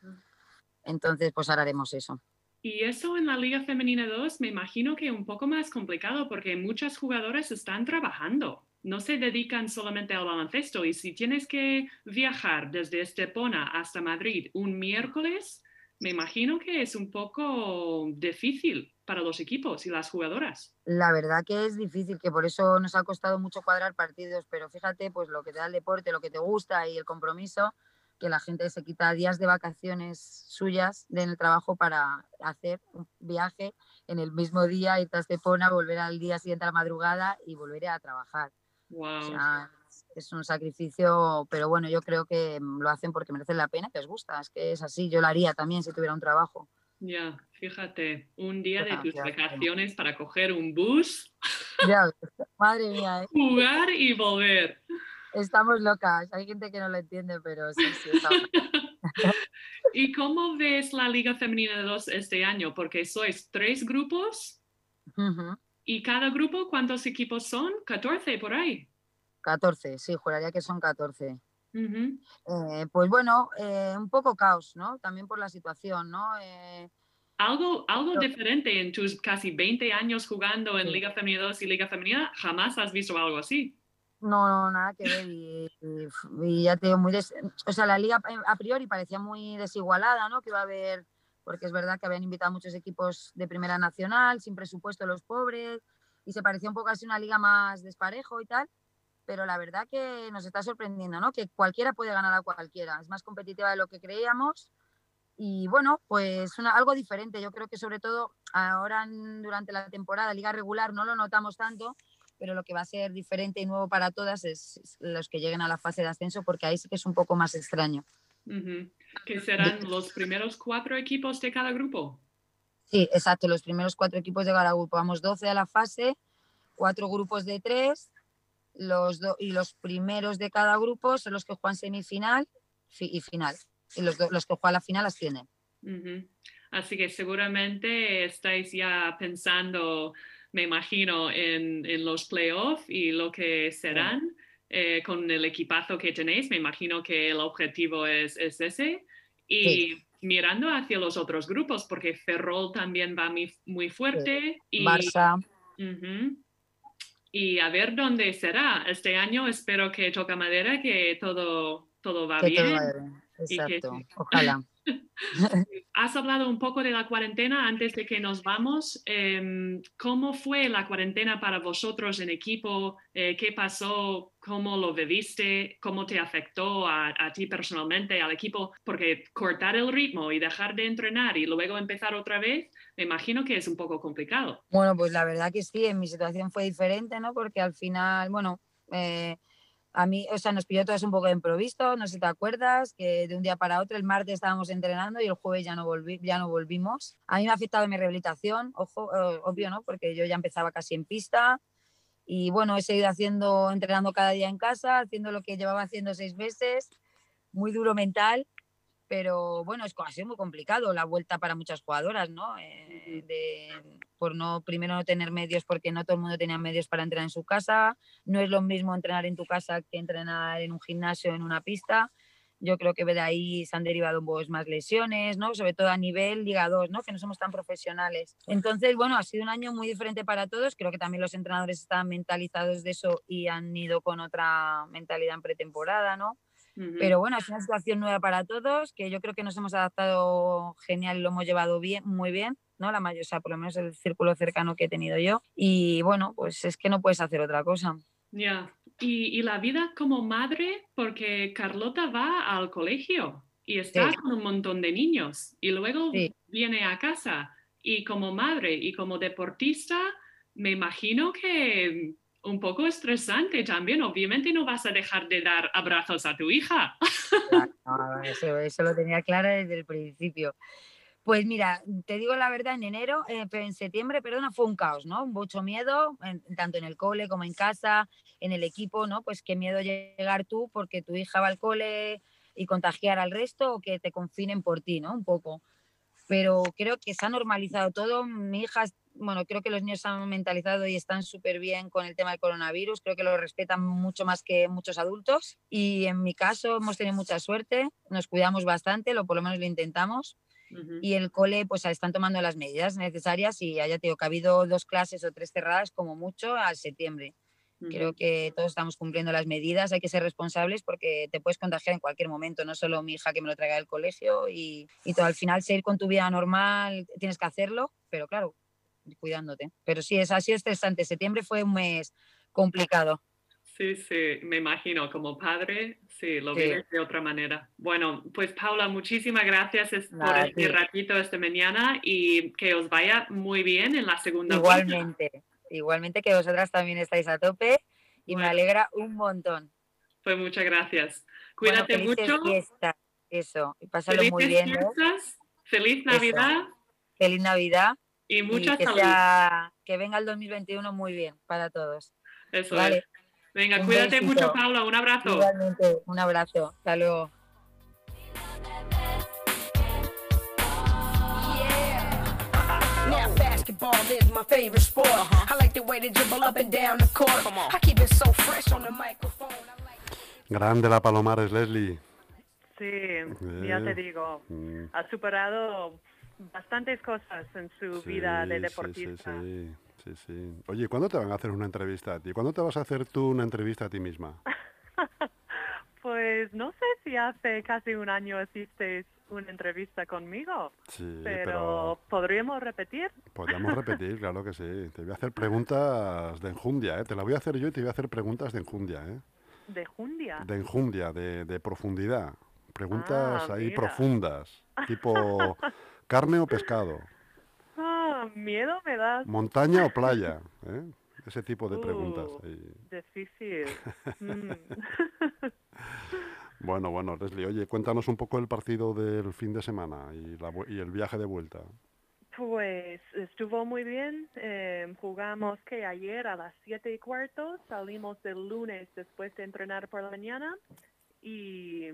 Speaker 5: Entonces, pues ahora haremos eso.
Speaker 4: Y eso en la Liga Femenina 2 me imagino que un poco más complicado porque muchas jugadoras están trabajando, no se dedican solamente al baloncesto y si tienes que viajar desde Estepona hasta Madrid un miércoles, me imagino que es un poco difícil para los equipos y las jugadoras.
Speaker 5: La verdad que es difícil, que por eso nos ha costado mucho cuadrar partidos, pero fíjate, pues lo que te da el deporte, lo que te gusta y el compromiso, que la gente se quita días de vacaciones suyas en el trabajo para hacer un viaje en el mismo día, irte a Estepona, volver al día siguiente a la madrugada y volver a trabajar.
Speaker 4: Wow.
Speaker 5: es un sacrificio, pero bueno, yo creo que lo hacen porque merecen la pena, que les gusta, es que es así, yo lo haría también si tuviera un trabajo.
Speaker 4: Ya, fíjate, un día de tus vacaciones para coger un bus.
Speaker 5: Ya, madre mía. ¿eh?
Speaker 4: Jugar y volver.
Speaker 5: Estamos locas, hay gente que no lo entiende, pero sí, sí.
Speaker 4: ¿Y cómo ves la Liga Femenina 2 este año? Porque sois tres grupos. ¿Y cada grupo cuántos equipos son? 14 por ahí.
Speaker 5: 14, sí, juraría que son 14. Eh, pues bueno, eh, un poco caos, ¿no? También por la situación, ¿no? Eh,
Speaker 4: algo, algo diferente en tus casi 20 años jugando en Liga Femenina 2 y Liga Femenina, jamás has visto algo así.
Speaker 5: No, no nada que ver. Y, ya te digo, muy o sea, la liga a priori parecía muy desigualada, ¿no? Que iba a haber, porque es verdad que habían invitado muchos equipos de primera nacional, sin presupuesto los pobres, y se parecía un poco así una liga más desparejo y tal pero la verdad que nos está sorprendiendo, ¿no? Que cualquiera puede ganar a cualquiera, es más competitiva de lo que creíamos y bueno, pues una, algo diferente. Yo creo que sobre todo ahora durante la temporada, liga regular, no lo notamos tanto, pero lo que va a ser diferente y nuevo para todas es, los que lleguen a la fase de ascenso, porque ahí sí que es un poco más extraño.
Speaker 4: ¿Que serán los primeros cuatro equipos de cada grupo?
Speaker 5: Sí, exacto, los primeros cuatro equipos de cada grupo. Vamos 12 a la fase, cuatro grupos de tres los y los primeros de cada grupo son los que juegan semifinal y final. Y los, los que juegan la final ascienden.
Speaker 4: Así que seguramente estáis ya pensando, me imagino, en, en los playoffs y lo que serán eh, con el equipazo que tenéis. Me imagino que el objetivo es, es ese. Y mirando hacia los otros grupos, porque Ferrol también va muy, muy fuerte. Y,
Speaker 5: Barça
Speaker 4: y a ver dónde será. Este año espero que toca madera, que todo, todo va bien.
Speaker 5: Exacto, ojalá.
Speaker 4: Has hablado un poco de la cuarentena antes de que nos vamos. Em, ¿Cómo fue la cuarentena para vosotros en equipo? Eh, ¿Qué pasó? ¿Cómo lo viviste? ¿Cómo te afectó a, a, ti personalmente, al equipo? Porque cortar el ritmo y dejar de entrenar y luego empezar otra vez, me imagino que es un poco complicado.
Speaker 5: Bueno, pues la verdad que sí, en mi situación fue diferente, ¿no? Porque al final, bueno, eh, a mí, o sea, nos pilló todo un poco de improviso, no sé si te acuerdas, que de un día para otro, el martes estábamos entrenando y el jueves ya no, volví, ya no volvimos. A mí me ha afectado mi rehabilitación, ojo, eh, obvio, ¿no? Porque yo ya empezaba casi en pista y bueno, he seguido haciendo, entrenando cada día en casa, haciendo lo que llevaba haciendo seis meses, muy duro mental pero bueno, es, ha sido muy complicado la vuelta para muchas jugadoras, ¿no? Eh, por no, primero no tener medios porque no todo el mundo tenía medios para entrenar en su casa, no es lo mismo entrenar en tu casa que entrenar en un gimnasio, en una pista. Yo creo que de ahí se han derivado más lesiones, ¿no? Sobre todo a nivel Liga 2, ¿no? Que no somos tan profesionales. Entonces, bueno, ha sido un año muy diferente para todos. Creo que también los entrenadores están mentalizados de eso y han ido con otra mentalidad en pretemporada, ¿no? Pero bueno, es una situación nueva para todos, que yo creo que nos hemos adaptado genial lo hemos llevado bien, muy bien, ¿no? La mayor, o sea, por lo menos el círculo cercano que he tenido yo. Y bueno, pues es que no puedes hacer otra cosa.
Speaker 4: Ya. Y, y la vida como madre, porque Carlota va al colegio y está
Speaker 5: Sí.
Speaker 4: con un montón de niños y luego
Speaker 5: Sí.
Speaker 4: viene a casa. Y como madre y como deportista, me imagino que un poco estresante también. Obviamente no vas a dejar de dar abrazos a tu hija.
Speaker 5: No, eso, lo tenía claro desde el principio. Pues mira, te digo la verdad, en enero, eh, en septiembre, perdona, fue un caos, ¿no? Mucho miedo, tanto en el cole como en casa, en el equipo, ¿no? Pues qué miedo llegar tú porque tu hija va al cole y contagiar al resto o que te confinen por ti, ¿no? Un poco. Pero creo que se ha normalizado todo. Mi hija, bueno, creo que los niños se han mentalizado y están súper bien con el tema del coronavirus. Creo que lo respetan mucho más que muchos adultos. Y en mi caso hemos tenido mucha suerte, nos cuidamos bastante, lo por lo menos lo intentamos.
Speaker 4: Ujú.
Speaker 5: Y el cole, pues están tomando las medidas necesarias y ya te digo que ha habido dos clases o tres cerradas como mucho al septiembre. Creo que todos estamos cumpliendo las medidas, hay que ser responsables porque te puedes contagiar en cualquier momento, no solo mi hija que me lo traiga del colegio y, y todo. Al final, seguir con tu vida normal, tienes que hacerlo, pero claro, cuidándote. Pero sí, es así estresante. Septiembre fue un mes complicado.
Speaker 4: Sí, sí, me imagino, como padre, sí, lo
Speaker 5: Sí.
Speaker 4: vives de otra manera. Bueno, pues Paula, muchísimas gracias por
Speaker 5: Nada,
Speaker 4: este
Speaker 5: sí.
Speaker 4: ratito esta mañana y que os vaya muy bien en la segunda vuelta.
Speaker 5: Igualmente, igualmente que vosotras también estáis a tope y me
Speaker 4: Bueno.
Speaker 5: alegra un montón.
Speaker 4: Pues muchas gracias.
Speaker 5: Bueno,
Speaker 4: Cuídate
Speaker 5: felices
Speaker 4: mucho.
Speaker 5: fiestas, eso, y pásalo muy bien, ¿no?
Speaker 4: fiestas, feliz Navidad
Speaker 5: Feliz Navidad
Speaker 4: y mucha
Speaker 5: y que,
Speaker 4: salud.
Speaker 5: sea- que venga el 2021 muy bien para todos.
Speaker 4: Eso
Speaker 5: Vale.
Speaker 4: es. Venga,
Speaker 5: Un
Speaker 4: cuídate mucho,
Speaker 5: besito.
Speaker 4: Paula. Un abrazo.
Speaker 5: Igualmente, un abrazo, hasta luego.
Speaker 2: Grande la Palomares, Leslie.
Speaker 3: Sí, ya te
Speaker 2: Eh,
Speaker 3: digo,
Speaker 2: Mm,
Speaker 3: ha superado bastantes cosas en su vida de deportista.
Speaker 2: Sí, sí, sí, sí. Oye, ¿cuándo te van a hacer una entrevista a ti? ¿Cuándo te vas a hacer tú una entrevista a ti misma?
Speaker 3: Pues no sé si hace casi un año hiciste una entrevista conmigo,
Speaker 2: Sí,
Speaker 3: pero,
Speaker 2: pero
Speaker 3: podríamos repetir.
Speaker 2: podríamos repetir, claro que sí. Te voy a hacer preguntas de enjundia, ¿eh? Te la voy a hacer yo y te voy a hacer preguntas de enjundia, ¿eh?
Speaker 3: De Jundia.
Speaker 2: De enjundia, de, de profundidad. Preguntas
Speaker 3: Ah,
Speaker 2: ahí
Speaker 3: mira.
Speaker 2: profundas, tipo carne o pescado,
Speaker 3: Ah, miedo me das.
Speaker 2: montaña o playa, ¿eh? Ese tipo de preguntas.
Speaker 3: Uh. Difícil. Mm.
Speaker 2: Bueno, bueno, Leslie, oye, cuéntanos un poco el partido del fin de semana y, la y el viaje de vuelta.
Speaker 3: Pues estuvo muy bien. eh, jugamos que ayer a las siete y cuarto. Salimos el lunes después de entrenar por la mañana. Y,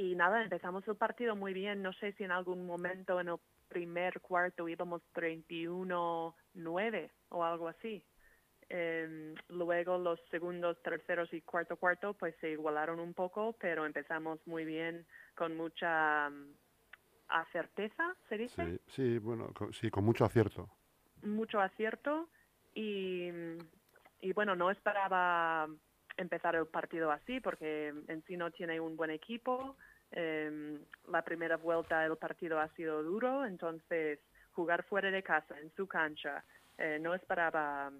Speaker 3: y nada, empezamos el partido muy bien. No sé si en algún momento en el primer cuarto íbamos 31-9 o algo así. Em, luego los segundos, terceros y cuarto cuarto pues se igualaron un poco, pero empezamos muy bien con mucha mm, acerteza, ¿se dice?
Speaker 2: Sí, sí, bueno, co- sí, con mucho acierto.
Speaker 3: mucho acierto y, y bueno, no esperaba empezar el partido así porque Encino tiene un buen equipo. Em, la primera vuelta el partido ha sido duro, entonces jugar fuera de casa, en su cancha, eh, no esperaba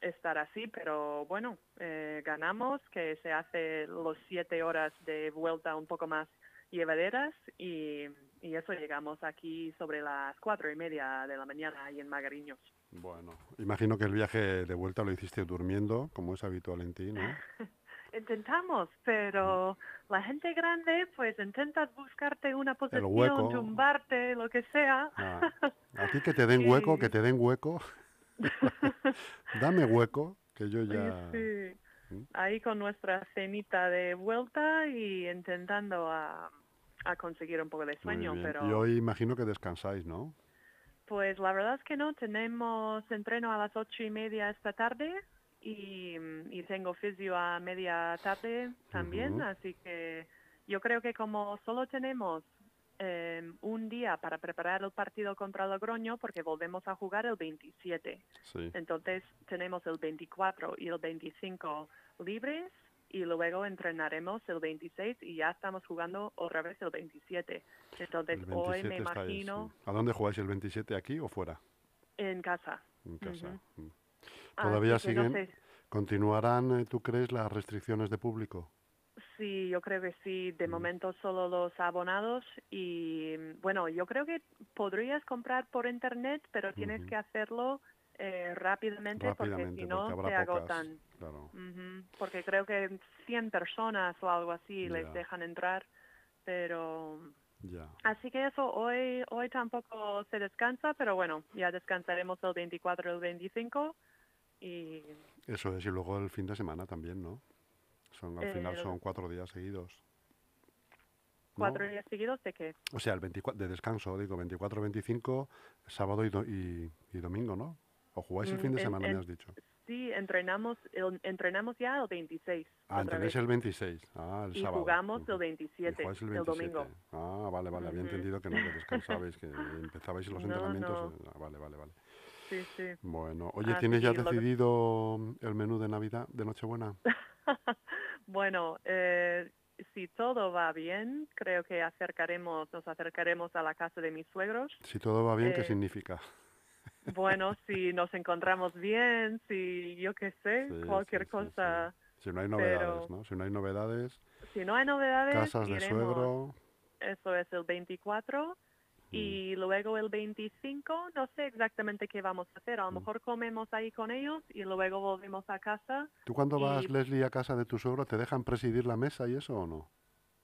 Speaker 3: estar así, pero bueno, eh, ganamos, que se hace los siete horas de vuelta un poco más llevaderas y, y eso llegamos aquí sobre las cuatro y media de la mañana ahí en Magariños.
Speaker 2: Bueno, imagino que el viaje de vuelta lo hiciste durmiendo, como es habitual en ti, ¿no?
Speaker 3: Intentamos, pero la gente grande, pues intentas buscarte una posición, tumbarte, lo que sea.
Speaker 2: Ah, a ti que te den hueco, que te den hueco. Dame hueco, que yo ya...
Speaker 3: sí,
Speaker 2: ¿Mm?
Speaker 3: ahí con nuestra cenita de vuelta y intentando a, a conseguir un poco de sueño, pero
Speaker 2: Y hoy imagino que descansáis, ¿no?
Speaker 3: pues la verdad es que no, tenemos entreno a las ocho y media esta tarde y, y tengo fisio a media tarde también, así que yo creo que como solo tenemos eh, un día para preparar el partido contra Logroño, porque volvemos a jugar el 27,
Speaker 2: Sí.
Speaker 3: entonces tenemos el 24 y el 25 libres y luego entrenaremos el 26 y ya estamos jugando otra vez el 27. Entonces
Speaker 2: El
Speaker 3: hoy
Speaker 2: 27
Speaker 3: me imagino
Speaker 2: sí. ¿A dónde jugáis el 27? ¿Aquí o fuera?
Speaker 3: en casa.
Speaker 2: En casa.
Speaker 3: Ujú. Así
Speaker 2: ¿Todavía
Speaker 3: no
Speaker 2: siguen?
Speaker 3: sé.
Speaker 2: ¿Continuarán, eh, tú crees, las restricciones de público?
Speaker 3: Sí, yo creo que sí. De
Speaker 2: Mm.
Speaker 3: momento solo los abonados y bueno, yo creo que podrías comprar por internet, pero tienes que hacerlo eh, rápidamente, porque si no
Speaker 2: porque
Speaker 3: se
Speaker 2: pocas.
Speaker 3: agotan. Porque creo que 100 personas o algo así les dejan entrar, pero
Speaker 2: Ya.
Speaker 3: así que eso hoy hoy tampoco se descansa, pero bueno, ya descansaremos el 24 y el 25 y
Speaker 2: Eso es, y luego el fin de semana también, ¿no? Son, al final
Speaker 3: Eh,
Speaker 2: son cuatro días seguidos. ¿no?
Speaker 3: cuatro días seguidos de que
Speaker 2: O sea, el 24 de descanso, digo, 24, 25, sábado y, do- y, y domingo, ¿no? ¿O jugáis el
Speaker 3: Mm,
Speaker 2: fin de semana,
Speaker 3: en-
Speaker 2: me has dicho?
Speaker 3: sí entrenamos el- entrenamos ya el 26
Speaker 2: Ah,
Speaker 3: vez.
Speaker 2: el 26, ah, el
Speaker 3: y
Speaker 2: sábado.
Speaker 3: jugamos el
Speaker 2: Y
Speaker 3: 27
Speaker 2: jugáis el
Speaker 3: el
Speaker 2: 27.
Speaker 3: domingo.
Speaker 2: Ah, vale, vale, había entendido que no, que descansabais, que empezabais los
Speaker 3: No,
Speaker 2: entrenamientos.
Speaker 3: no.
Speaker 2: eh, ah, vale, vale, vale.
Speaker 3: Sí, sí.
Speaker 2: Bueno, oye,
Speaker 3: Así
Speaker 2: ¿tienes ya
Speaker 3: que-
Speaker 2: decidido el menú de Navidad, de Nochebuena?
Speaker 3: bueno, eh, si todo va bien, creo que acercaremos, nos acercaremos a la casa de mis suegros.
Speaker 2: Si todo va bien, ¿qué
Speaker 3: Eh,
Speaker 2: significa?
Speaker 3: Bueno, si nos encontramos bien, si yo qué sé,
Speaker 2: Sí,
Speaker 3: cualquier
Speaker 2: sí,
Speaker 3: cosa.
Speaker 2: sí. Si no hay novedades,
Speaker 3: pero-
Speaker 2: ¿no? Si no hay novedades,
Speaker 3: Si no hay novedades,
Speaker 2: casas de suegro.
Speaker 3: Eso es el 24. Y
Speaker 2: Mm.
Speaker 3: luego el 25, no sé exactamente qué vamos a hacer. A lo
Speaker 2: Mm.
Speaker 3: mejor comemos ahí con ellos y luego volvemos a casa.
Speaker 2: ¿Tú cuando vas,
Speaker 3: y-
Speaker 2: Leslie, a casa de tu suegro, te dejan presidir la mesa y eso o no?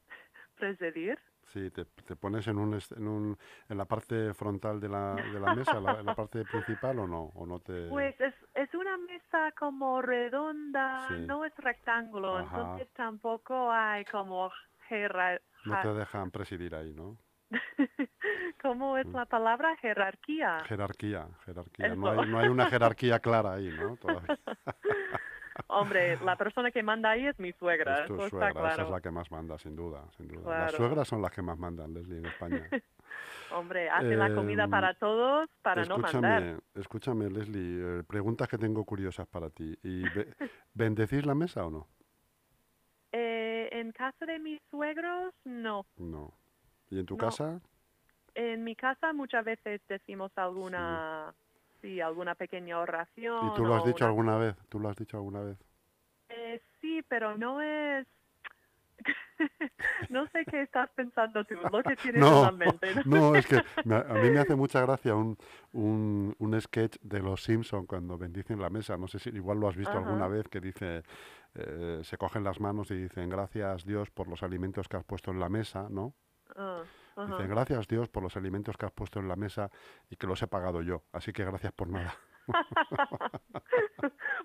Speaker 3: Presidir.
Speaker 2: Sí, te, te pones en, un, en, un, en la parte frontal de la, de la mesa, la, en la parte principal o no, o no te...
Speaker 3: Pues es, es una mesa como redonda,
Speaker 2: Sí.
Speaker 3: no es rectángulo,
Speaker 2: Ajá.
Speaker 3: entonces tampoco hay como jerarquía.
Speaker 2: no te dejan presidir ahí, ¿no?
Speaker 3: ¿Cómo es la palabra? Jerarquía.
Speaker 2: Jerarquía, jerarquía. No hay, no hay una jerarquía clara ahí, ¿no? Todavía.
Speaker 3: Hombre, la persona que manda ahí es mi suegra,
Speaker 2: Es tu
Speaker 3: eso
Speaker 2: suegra,
Speaker 3: está
Speaker 2: esa es la que más manda, sin duda, sin duda. Las suegras son las que más mandan, Leslie, en España.
Speaker 3: Hombre, hace la comida
Speaker 2: Em,
Speaker 3: para todos para no mandar.
Speaker 2: escúchame, escúchame, Leslie, eh, preguntas que tengo curiosas para ti. ¿Y be- bendecís la mesa o no?
Speaker 3: Eh, en casa de mis suegros, no.
Speaker 2: No. ¿Y en tu
Speaker 3: No.
Speaker 2: casa?
Speaker 3: En mi casa muchas veces decimos alguna, sí, alguna pequeña oración.
Speaker 2: ¿Y tú lo has dicho
Speaker 3: una-
Speaker 2: alguna vez? ¿Tú lo has dicho alguna vez?
Speaker 3: Eh, sí, pero no es... no sé qué estás pensando tú, lo que tienes en
Speaker 2: No,
Speaker 3: la mente.
Speaker 2: no, es que me- a mí me hace mucha gracia un, un, un sketch de los Simpson cuando bendicen la mesa. No sé si igual lo has visto
Speaker 3: Ajá.
Speaker 2: alguna vez que dice, eh, se cogen las manos y dicen gracias Dios por los alimentos que has puesto en la mesa, ¿no?
Speaker 3: Ah, ajá.
Speaker 2: Gracias Dios por los alimentos que has puesto en la mesa y que los he pagado yo. Así que gracias por nada.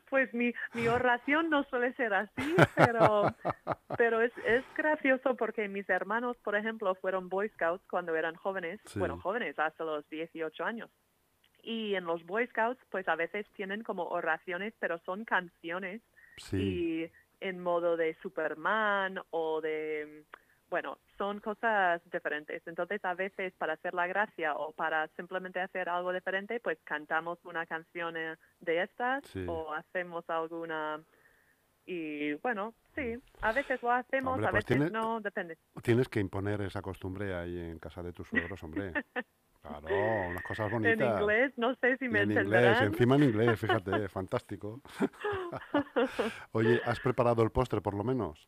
Speaker 3: Pues mi, mi oración no suele ser así, pero, pero es, es gracioso porque mis hermanos, por ejemplo, fueron Boy Scouts cuando eran jóvenes,
Speaker 2: Sí.
Speaker 3: bueno, jóvenes hasta los 18 años. Y en los Boy Scouts, pues a veces tienen como oraciones, pero son canciones
Speaker 2: Sí,
Speaker 3: y en modo de Superman o de, bueno, son cosas diferentes. Entonces a veces para hacer la gracia o para simplemente hacer algo diferente, pues cantamos una canción eh, de estas
Speaker 2: Sí.
Speaker 3: o hacemos alguna... Y bueno, sí, a veces lo hacemos,
Speaker 2: Hombre,
Speaker 3: a
Speaker 2: pues
Speaker 3: veces
Speaker 2: tiene-
Speaker 3: no, depende.
Speaker 2: tienes que imponer esa costumbre ahí en casa de tus suegros, hombre. Claro, unas cosas bonitas.
Speaker 3: En inglés, no sé si me
Speaker 2: en inglés, encima en inglés, fíjate, fantástico. Oye, ¿has preparado el postre por lo menos?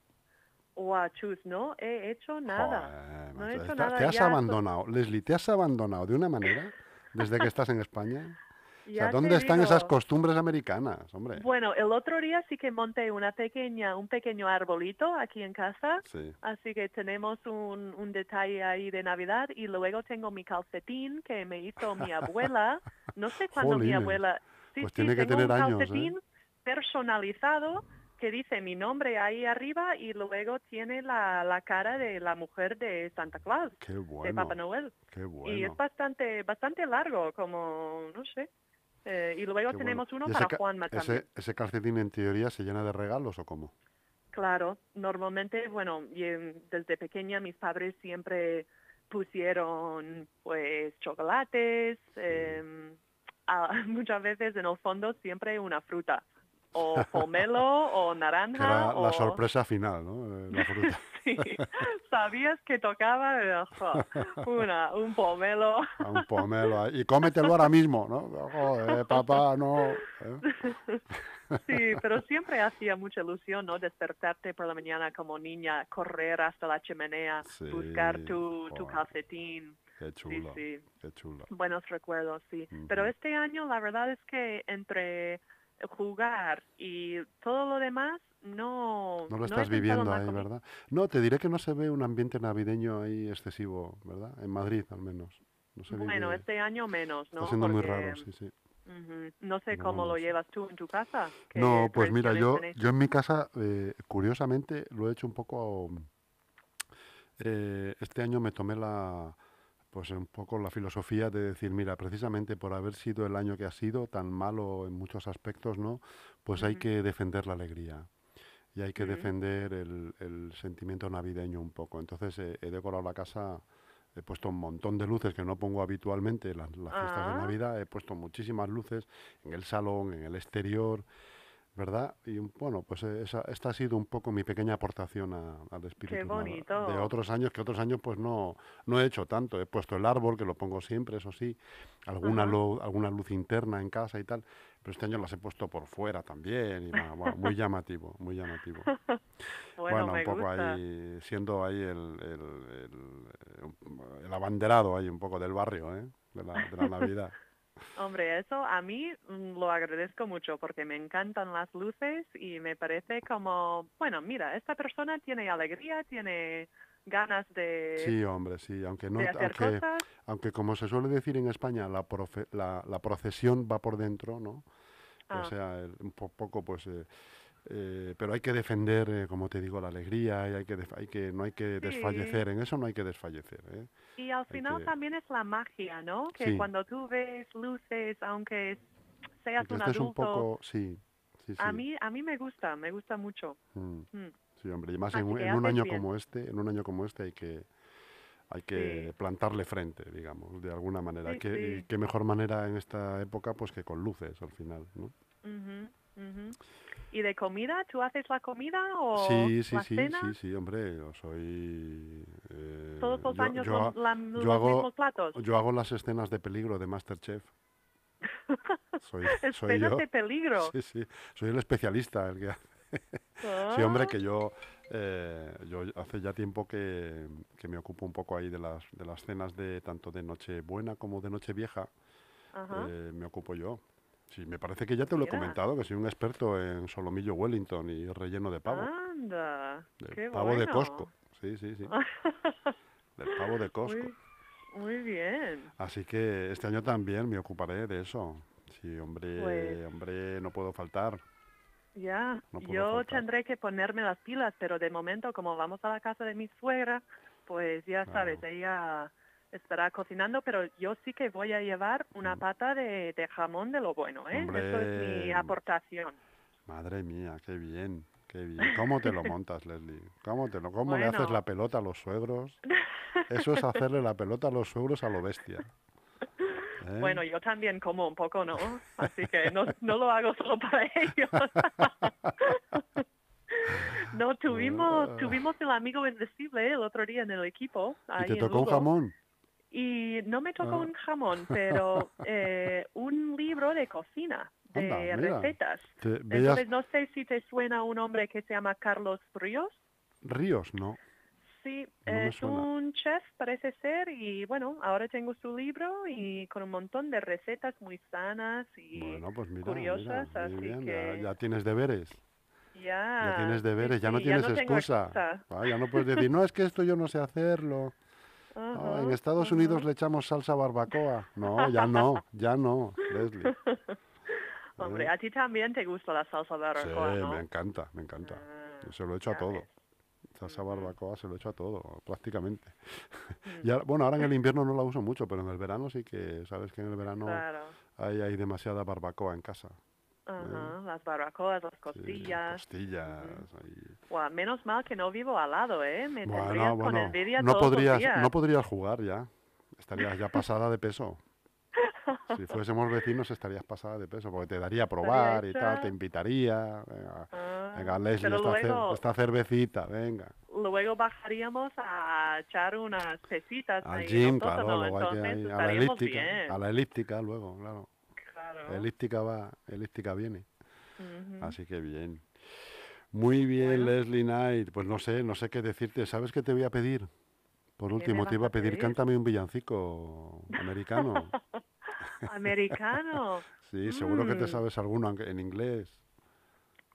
Speaker 3: Guau, chus, no he hecho nada.
Speaker 2: Joder,
Speaker 3: no he hecho
Speaker 2: está-
Speaker 3: nada.
Speaker 2: Te has
Speaker 3: ya so-
Speaker 2: abandonado, Leslie, te has abandonado de una manera desde que estás en España. O sea,
Speaker 3: te
Speaker 2: ¿dónde están esas
Speaker 3: digo.
Speaker 2: costumbres americanas, hombre?
Speaker 3: Bueno, el otro día sí que monté una pequeña, un pequeño arbolito aquí en casa,
Speaker 2: Sí.
Speaker 3: así que tenemos un, un detalle ahí de Navidad y luego tengo mi calcetín que me hizo mi abuela, no sé cuándo mi abuela, sí,
Speaker 2: Pues
Speaker 3: sí,
Speaker 2: tiene que tener
Speaker 3: un
Speaker 2: años, ¿eh?
Speaker 3: calcetín personalizado que dice mi nombre ahí arriba y luego tiene la, la cara de la mujer de Santa Claus,
Speaker 2: Qué
Speaker 3: de
Speaker 2: bueno,
Speaker 3: Papá Noel.
Speaker 2: qué
Speaker 3: Y es
Speaker 2: bueno.
Speaker 3: bastante, bastante largo, como, no sé. Eh, y luego
Speaker 2: qué
Speaker 3: tenemos
Speaker 2: bueno.
Speaker 3: uno
Speaker 2: ¿Y
Speaker 3: para Juanma también.
Speaker 2: Ese, ese calcetín en teoría se llena de regalos o cómo?
Speaker 3: Claro, normalmente, bueno, desde pequeña mis padres siempre pusieron pues chocolates, em, a- muchas veces en el fondo siempre una fruta. O pomelo o naranja.
Speaker 2: era
Speaker 3: o...
Speaker 2: la sorpresa final, ¿no? Eh, La fruta.
Speaker 3: Sí, sabías que tocaba una, un pomelo.
Speaker 2: A un pomelo. Y cómetelo ahora mismo, ¿no? Joder, papá, no. ¿eh?
Speaker 3: Sí, pero siempre hacía mucha ilusión, ¿no? Despertarte por la mañana como niña, correr hasta la chimenea, buscar tu, tu calcetín.
Speaker 2: Qué
Speaker 3: Sí,
Speaker 2: chulo,
Speaker 3: sí.
Speaker 2: qué chulo.
Speaker 3: Buenos recuerdos, sí. Pero este año la verdad es que entre jugar y todo lo demás no...
Speaker 2: No lo estás viviendo ahí, ¿verdad? No, te diré que no se ve un ambiente navideño ahí excesivo, ¿verdad? En Madrid, al menos. No se
Speaker 3: Bueno,
Speaker 2: vive-
Speaker 3: este año menos, ¿no?
Speaker 2: Está siendo muy raro, sí, sí.
Speaker 3: No sé cómo
Speaker 2: no
Speaker 3: lo llevas tú en tu casa. ¿Qué
Speaker 2: No, pues mira, yo, yo en mi casa, eh, curiosamente, lo he hecho un poco... eh, este año me tomé la, pues un poco la filosofía de decir, mira, precisamente por haber sido el año que ha sido, tan malo en muchos aspectos, ¿no? Pues hay que defender la alegría. Y hay que defender el, el sentimiento navideño un poco. Entonces eh, he decorado la casa, he puesto un montón de luces que no pongo habitualmente en las, las fiestas de
Speaker 3: Ah.
Speaker 2: Navidad. He puesto muchísimas luces en el salón, en el exterior, ¿verdad? Y bueno, pues eh, esa, esta ha sido un poco mi pequeña aportación a- al espíritu
Speaker 3: bonito.
Speaker 2: de otros años, que otros años pues no, no he hecho tanto. He puesto el árbol, que lo pongo siempre, eso sí, alguna,
Speaker 3: Ajá.
Speaker 2: lu- alguna luz interna en casa y tal, pero este año las he puesto por fuera también, y va, muy llamativo, muy llamativo.
Speaker 3: Bueno,
Speaker 2: Bueno, un poco
Speaker 3: gusta.
Speaker 2: ahí, siendo ahí el, el, el- el abanderado ahí un poco del barrio, ¿eh? De la, de la Navidad.
Speaker 3: Hombre, eso a mí mm, lo agradezco mucho porque me encantan las luces y me parece como, bueno, mira, esta persona tiene alegría, tiene ganas de,
Speaker 2: Sí, hombre, sí, aunque no, aunque,
Speaker 3: cosas.
Speaker 2: aunque como se suele decir en España, la, profe- la, la procesión va por dentro, ¿no?
Speaker 3: Ah.
Speaker 2: O sea, el- un po- poco, pues, eh, eh, pero hay que defender, eh, como te digo, la alegría y hay que, hay que no hay que
Speaker 3: Sí.
Speaker 2: desfallecer, en eso no hay que desfallecer, ¿eh?
Speaker 3: Y al final
Speaker 2: que-
Speaker 3: también es la magia, ¿no? Que
Speaker 2: Sí.
Speaker 3: cuando tú ves luces, aunque seas un adulto,
Speaker 2: un poco, sí, sí, sí.
Speaker 3: a mí a mí me gusta, me gusta mucho.
Speaker 2: mm.
Speaker 3: Mm.
Speaker 2: Sí, hombre, y más en, en un año
Speaker 3: bien.
Speaker 2: como este, en un año como este hay que hay que
Speaker 3: Sí.
Speaker 2: plantarle frente, digamos, de alguna manera.
Speaker 3: Sí,
Speaker 2: y qué mejor manera en esta época pues que con luces al final, ¿no?
Speaker 3: ¿Y de comida? ¿Tú haces la comida o
Speaker 2: Sí, sí,
Speaker 3: la
Speaker 2: sí,
Speaker 3: cena?
Speaker 2: sí, sí, hombre, yo soy eh,
Speaker 3: Todos los
Speaker 2: yo-
Speaker 3: años
Speaker 2: yo
Speaker 3: la- los
Speaker 2: hago-
Speaker 3: mismos platos.
Speaker 2: yo hago las escenas de peligro de MasterChef. Soy, soy yo.
Speaker 3: de peligro.
Speaker 2: Sí, sí, soy el especialista, el que hace. Sí,
Speaker 3: Ah,
Speaker 2: hombre, que yo, eh, yo hace ya tiempo que, que me ocupo un poco ahí de las, de las cenas de tanto de Nochebuena como de Nochevieja, eh, me ocupo yo. Sí, me parece que ya te lo he comentado, que soy un experto en solomillo Wellington y relleno de pavo.
Speaker 3: Anda,
Speaker 2: del
Speaker 3: qué
Speaker 2: pavo de
Speaker 3: bueno.
Speaker 2: Costco. Sí, sí, sí. Del pavo de Costco.
Speaker 3: muy, muy bien.
Speaker 2: Así que este año también me ocuparé de eso. Sí, hombre,
Speaker 3: Pues-
Speaker 2: hombre, no puedo faltar.
Speaker 3: Ya,
Speaker 2: No puedo
Speaker 3: yo
Speaker 2: faltar.
Speaker 3: tendré que ponerme las pilas, pero de momento, como vamos a la casa de mi suegra, pues ya sabes,
Speaker 2: Claro.
Speaker 3: ella estará cocinando, pero yo sí que voy a llevar una
Speaker 2: Mm.
Speaker 3: pata de, de jamón de lo bueno, ¿eh? Eso es mi aportación.
Speaker 2: Madre mía, qué bien, qué bien. ¿Cómo te lo montas, Leslie? ¿Cómo, te lo, cómo le haces la pelota a los suegros? Eso es hacerle la pelota a los suegros a lo bestia. ¿Eh?
Speaker 3: Bueno, yo también como un poco, ¿no? Así que no, no lo hago solo para ellos. no, tuvimos, tuvimos el amigo invisible el otro día en el equipo.
Speaker 2: ¿Y te tocó un jamón?
Speaker 3: Y no me tocó
Speaker 2: Ah.
Speaker 3: un jamón, pero eh, un libro de cocina, de
Speaker 2: Anda,
Speaker 3: recetas.
Speaker 2: ¿Te veías
Speaker 3: Entonces, no sé si te suena un hombre que se llama Carlos Ríos.
Speaker 2: ríos? No.
Speaker 3: Sí,
Speaker 2: No
Speaker 3: es un chef, parece ser, y bueno, ahora tengo su libro y con un montón de recetas muy sanas y
Speaker 2: Bueno, pues mira,
Speaker 3: curiosas,
Speaker 2: mira,
Speaker 3: así
Speaker 2: bien,
Speaker 3: que
Speaker 2: ya, tienes deberes.
Speaker 3: ya,
Speaker 2: Ya tienes
Speaker 3: sí,
Speaker 2: deberes, ya no tienes
Speaker 3: no tengo
Speaker 2: excusa.
Speaker 3: excusa.
Speaker 2: Ah, ya no puedes decir, no, es que esto yo no sé hacerlo.
Speaker 3: Ajá,
Speaker 2: en Estados. Unidos le echamos salsa barbacoa. No, ya no, ya no, Leslie.
Speaker 3: Hombre,
Speaker 2: ¿eh?
Speaker 3: a ti también te gusta la salsa
Speaker 2: Sí,
Speaker 3: barbacoa, ¿no?
Speaker 2: me encanta, me encanta.
Speaker 3: Ah,
Speaker 2: Se lo he hecho a todo. Salsa barbacoa se lo he hecho a todo, prácticamente.
Speaker 3: Mm.
Speaker 2: Y ahora- bueno, ahora en el invierno no la uso mucho, pero en el verano sí que, sabes que en el verano
Speaker 3: Claro.
Speaker 2: hay, hay demasiada barbacoa en casa.
Speaker 3: Ajá, las barbacoas, las
Speaker 2: Sí,
Speaker 3: costillas.
Speaker 2: costillas. ahí.
Speaker 3: Guau, menos mal que no vivo al lado, ¿eh? Me tendrías
Speaker 2: Bueno,
Speaker 3: con
Speaker 2: bueno,
Speaker 3: envidia
Speaker 2: no
Speaker 3: todos los
Speaker 2: podrías,
Speaker 3: días.
Speaker 2: no podrías jugar ya. Estarías ya pasada de peso. Si fuésemos vecinos estarías pasada de peso, porque te daría a probar y tal, te invitaría. Venga,
Speaker 3: Ah,
Speaker 2: venga Leslie, esta, cer-
Speaker 3: luego,
Speaker 2: esta cervecita, venga.
Speaker 3: luego bajaríamos a echar unas pesitas
Speaker 2: Al
Speaker 3: ahí
Speaker 2: gym,
Speaker 3: el
Speaker 2: claro,
Speaker 3: sótano,
Speaker 2: luego hay que a la elíptica,
Speaker 3: bien.
Speaker 2: a la elíptica luego, claro.
Speaker 3: Claro.
Speaker 2: Elíptica va, elíptica viene. Así que bien. Muy bien,
Speaker 3: Bueno.
Speaker 2: Leslie Knight. Pues no sé, no sé qué decirte. ¿Sabes qué te voy a pedir? Por último, te iba
Speaker 3: a
Speaker 2: pedir,
Speaker 3: pedir?
Speaker 2: cántame un villancico americano.
Speaker 3: Americano.
Speaker 2: Sí, seguro que te
Speaker 3: Mm.
Speaker 2: sabes alguno en inglés.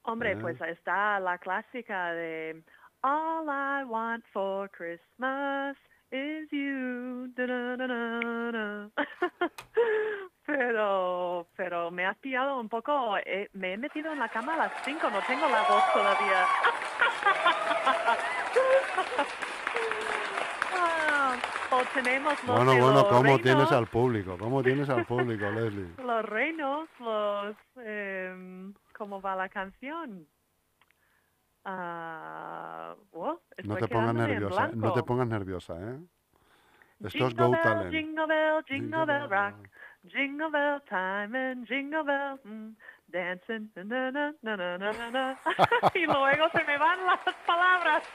Speaker 3: Hombre,
Speaker 2: ¿Eh?
Speaker 3: pues está la clásica de All I want for Christmas is you. pero, pero me has pillado un poco. eh, me he metido en la cama a las 5, no tengo la voz todavía. Ah, o tenemos los
Speaker 2: Bueno, bueno, ¿cómo
Speaker 3: reinos,
Speaker 2: tienes al público? ¿Cómo tienes al público, Leslie?
Speaker 3: los reinos, los... em, ¿Cómo va la canción? Oh,
Speaker 2: No te pongas nerviosa, no te pongas nerviosa, ¿eh? Esto es Go
Speaker 3: bell,
Speaker 2: Talent.
Speaker 3: jingle bell, jingle
Speaker 2: Jingle
Speaker 3: bell
Speaker 2: bell
Speaker 3: rock.
Speaker 2: rock.
Speaker 3: Jingle bell time and jingle bell mm, dancing. Na, na, na, na, na, na, na, y luego se me van las palabras.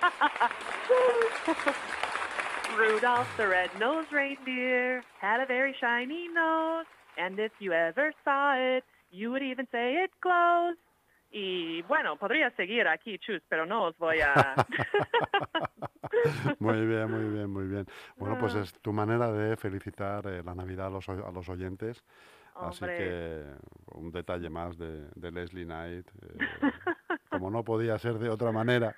Speaker 3: Rudolph the red-nosed reindeer had a very shiny nose, and if you ever saw it, you would even say it glows. Y bueno, podría seguir aquí, Chus, pero no os voy a...
Speaker 2: Muy bien, muy bien, muy bien. Bueno, pues
Speaker 3: Ah.
Speaker 2: es tu manera de felicitar eh, la Navidad a los, a los oyentes. Así que un detalle más de, de Leslie Knight. eh, como no podía ser de otra manera.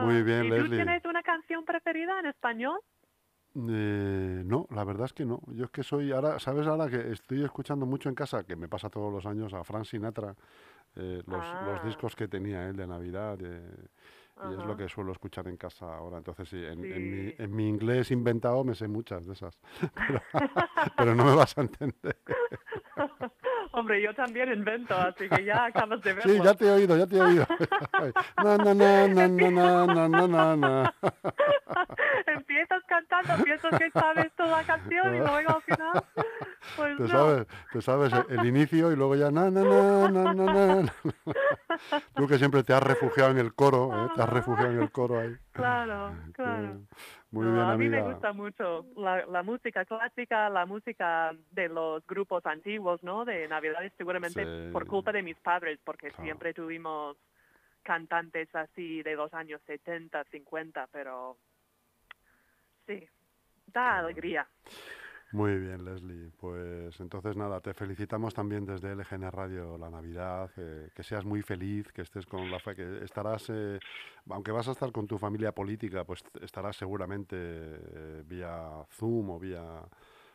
Speaker 2: Muy bien,
Speaker 3: ¿Y tú
Speaker 2: Leslie.
Speaker 3: tienes una canción preferida en español?
Speaker 2: Eh, no, la verdad es que no. Yo es que soy ahora, ¿sabes? Ahora que estoy escuchando mucho en casa, que me pasa todos los años, a Frank Sinatra, eh, los, los
Speaker 3: Ah.
Speaker 2: discos que tenía él de Navidad. eh, y es lo que suelo escuchar en casa ahora. Entonces, sí, en, en mi, en mi inglés inventado me sé muchas de esas. Pero, pero no me vas a entender.
Speaker 3: Hombre, yo también invento, así que ya acabas de verlo.
Speaker 2: Sí, ya te he oído, ya te he oído. Na, na, na, na, na, na, na, na, na, na.
Speaker 3: Empiezas cantando, piensas que sabes toda la canción y luego al final, pues
Speaker 2: Te
Speaker 3: no.
Speaker 2: sabes, te sabes el, inicio y luego ya na, na, na, na, na, na. Tú que siempre te has refugiado en el coro, ¿eh? te has refugiado en el coro ahí.
Speaker 3: Claro, claro.
Speaker 2: Eh, Muy
Speaker 3: No,
Speaker 2: bien,
Speaker 3: a mí me gusta mucho la, la música clásica, la música de los grupos antiguos, ¿no? De Navidades, seguramente
Speaker 2: Sí.
Speaker 3: por culpa de mis padres, porque
Speaker 2: Claro.
Speaker 3: siempre tuvimos cantantes así de los años 70, 50, pero sí, da alegría.
Speaker 2: Muy bien, Leslie. Pues entonces nada, te felicitamos también desde LGN Radio la Navidad, eh, que seas muy feliz, que estés con la fe, que estarás, eh, aunque vas a estar con tu familia política, pues estarás seguramente eh, vía Zoom o vía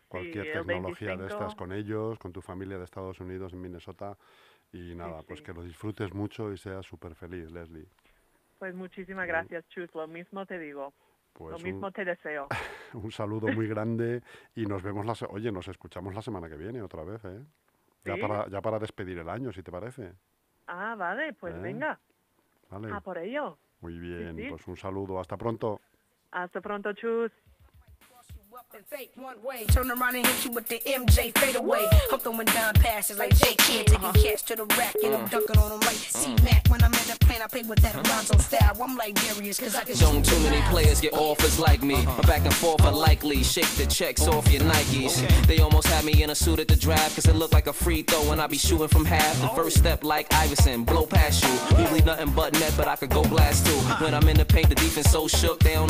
Speaker 2: cualquier tecnología de
Speaker 3: 25.
Speaker 2: estas con ellos, con tu familia de Estados Unidos en Minnesota. Y nada, pues
Speaker 3: sí.
Speaker 2: que lo disfrutes mucho y seas súper feliz, Leslie.
Speaker 3: Pues muchísimas gracias, Chus, lo mismo te digo,
Speaker 2: Pues
Speaker 3: lo
Speaker 2: un-
Speaker 3: mismo te deseo.
Speaker 2: Un saludo muy grande y nos vemos la oye, nos escuchamos la semana que viene otra vez, ¿eh? Ya para ya para despedir el año, si te parece.
Speaker 3: Ah, vale, pues
Speaker 2: ¿Eh?
Speaker 3: venga,
Speaker 2: Vale.
Speaker 3: a por ello.
Speaker 2: Muy bien,
Speaker 3: sí.
Speaker 2: pues un saludo, hasta pronto.
Speaker 3: Hasta pronto, Chus.
Speaker 6: And fake one way. Turn around and hit you with the MJ fade away. I'm throwing down passes like J Kid, taking uh-huh. cash to the rack and I'm uh-huh. dunking on them like C Mac. When I'm in the plane, I play with that Alonzo style. I'm like Darius, cause I can
Speaker 7: Don't too many players get offers like me. My back and forth are likely. Shake the checks off your Nikes. They almost had me in a suit at the draft, cause it looked like a free throw and I be shooting from half. The first oh. step like Iverson, blow past you. Usually nothing but net, but I could go blast too. When I'm in the paint, the defense so shook, they don't know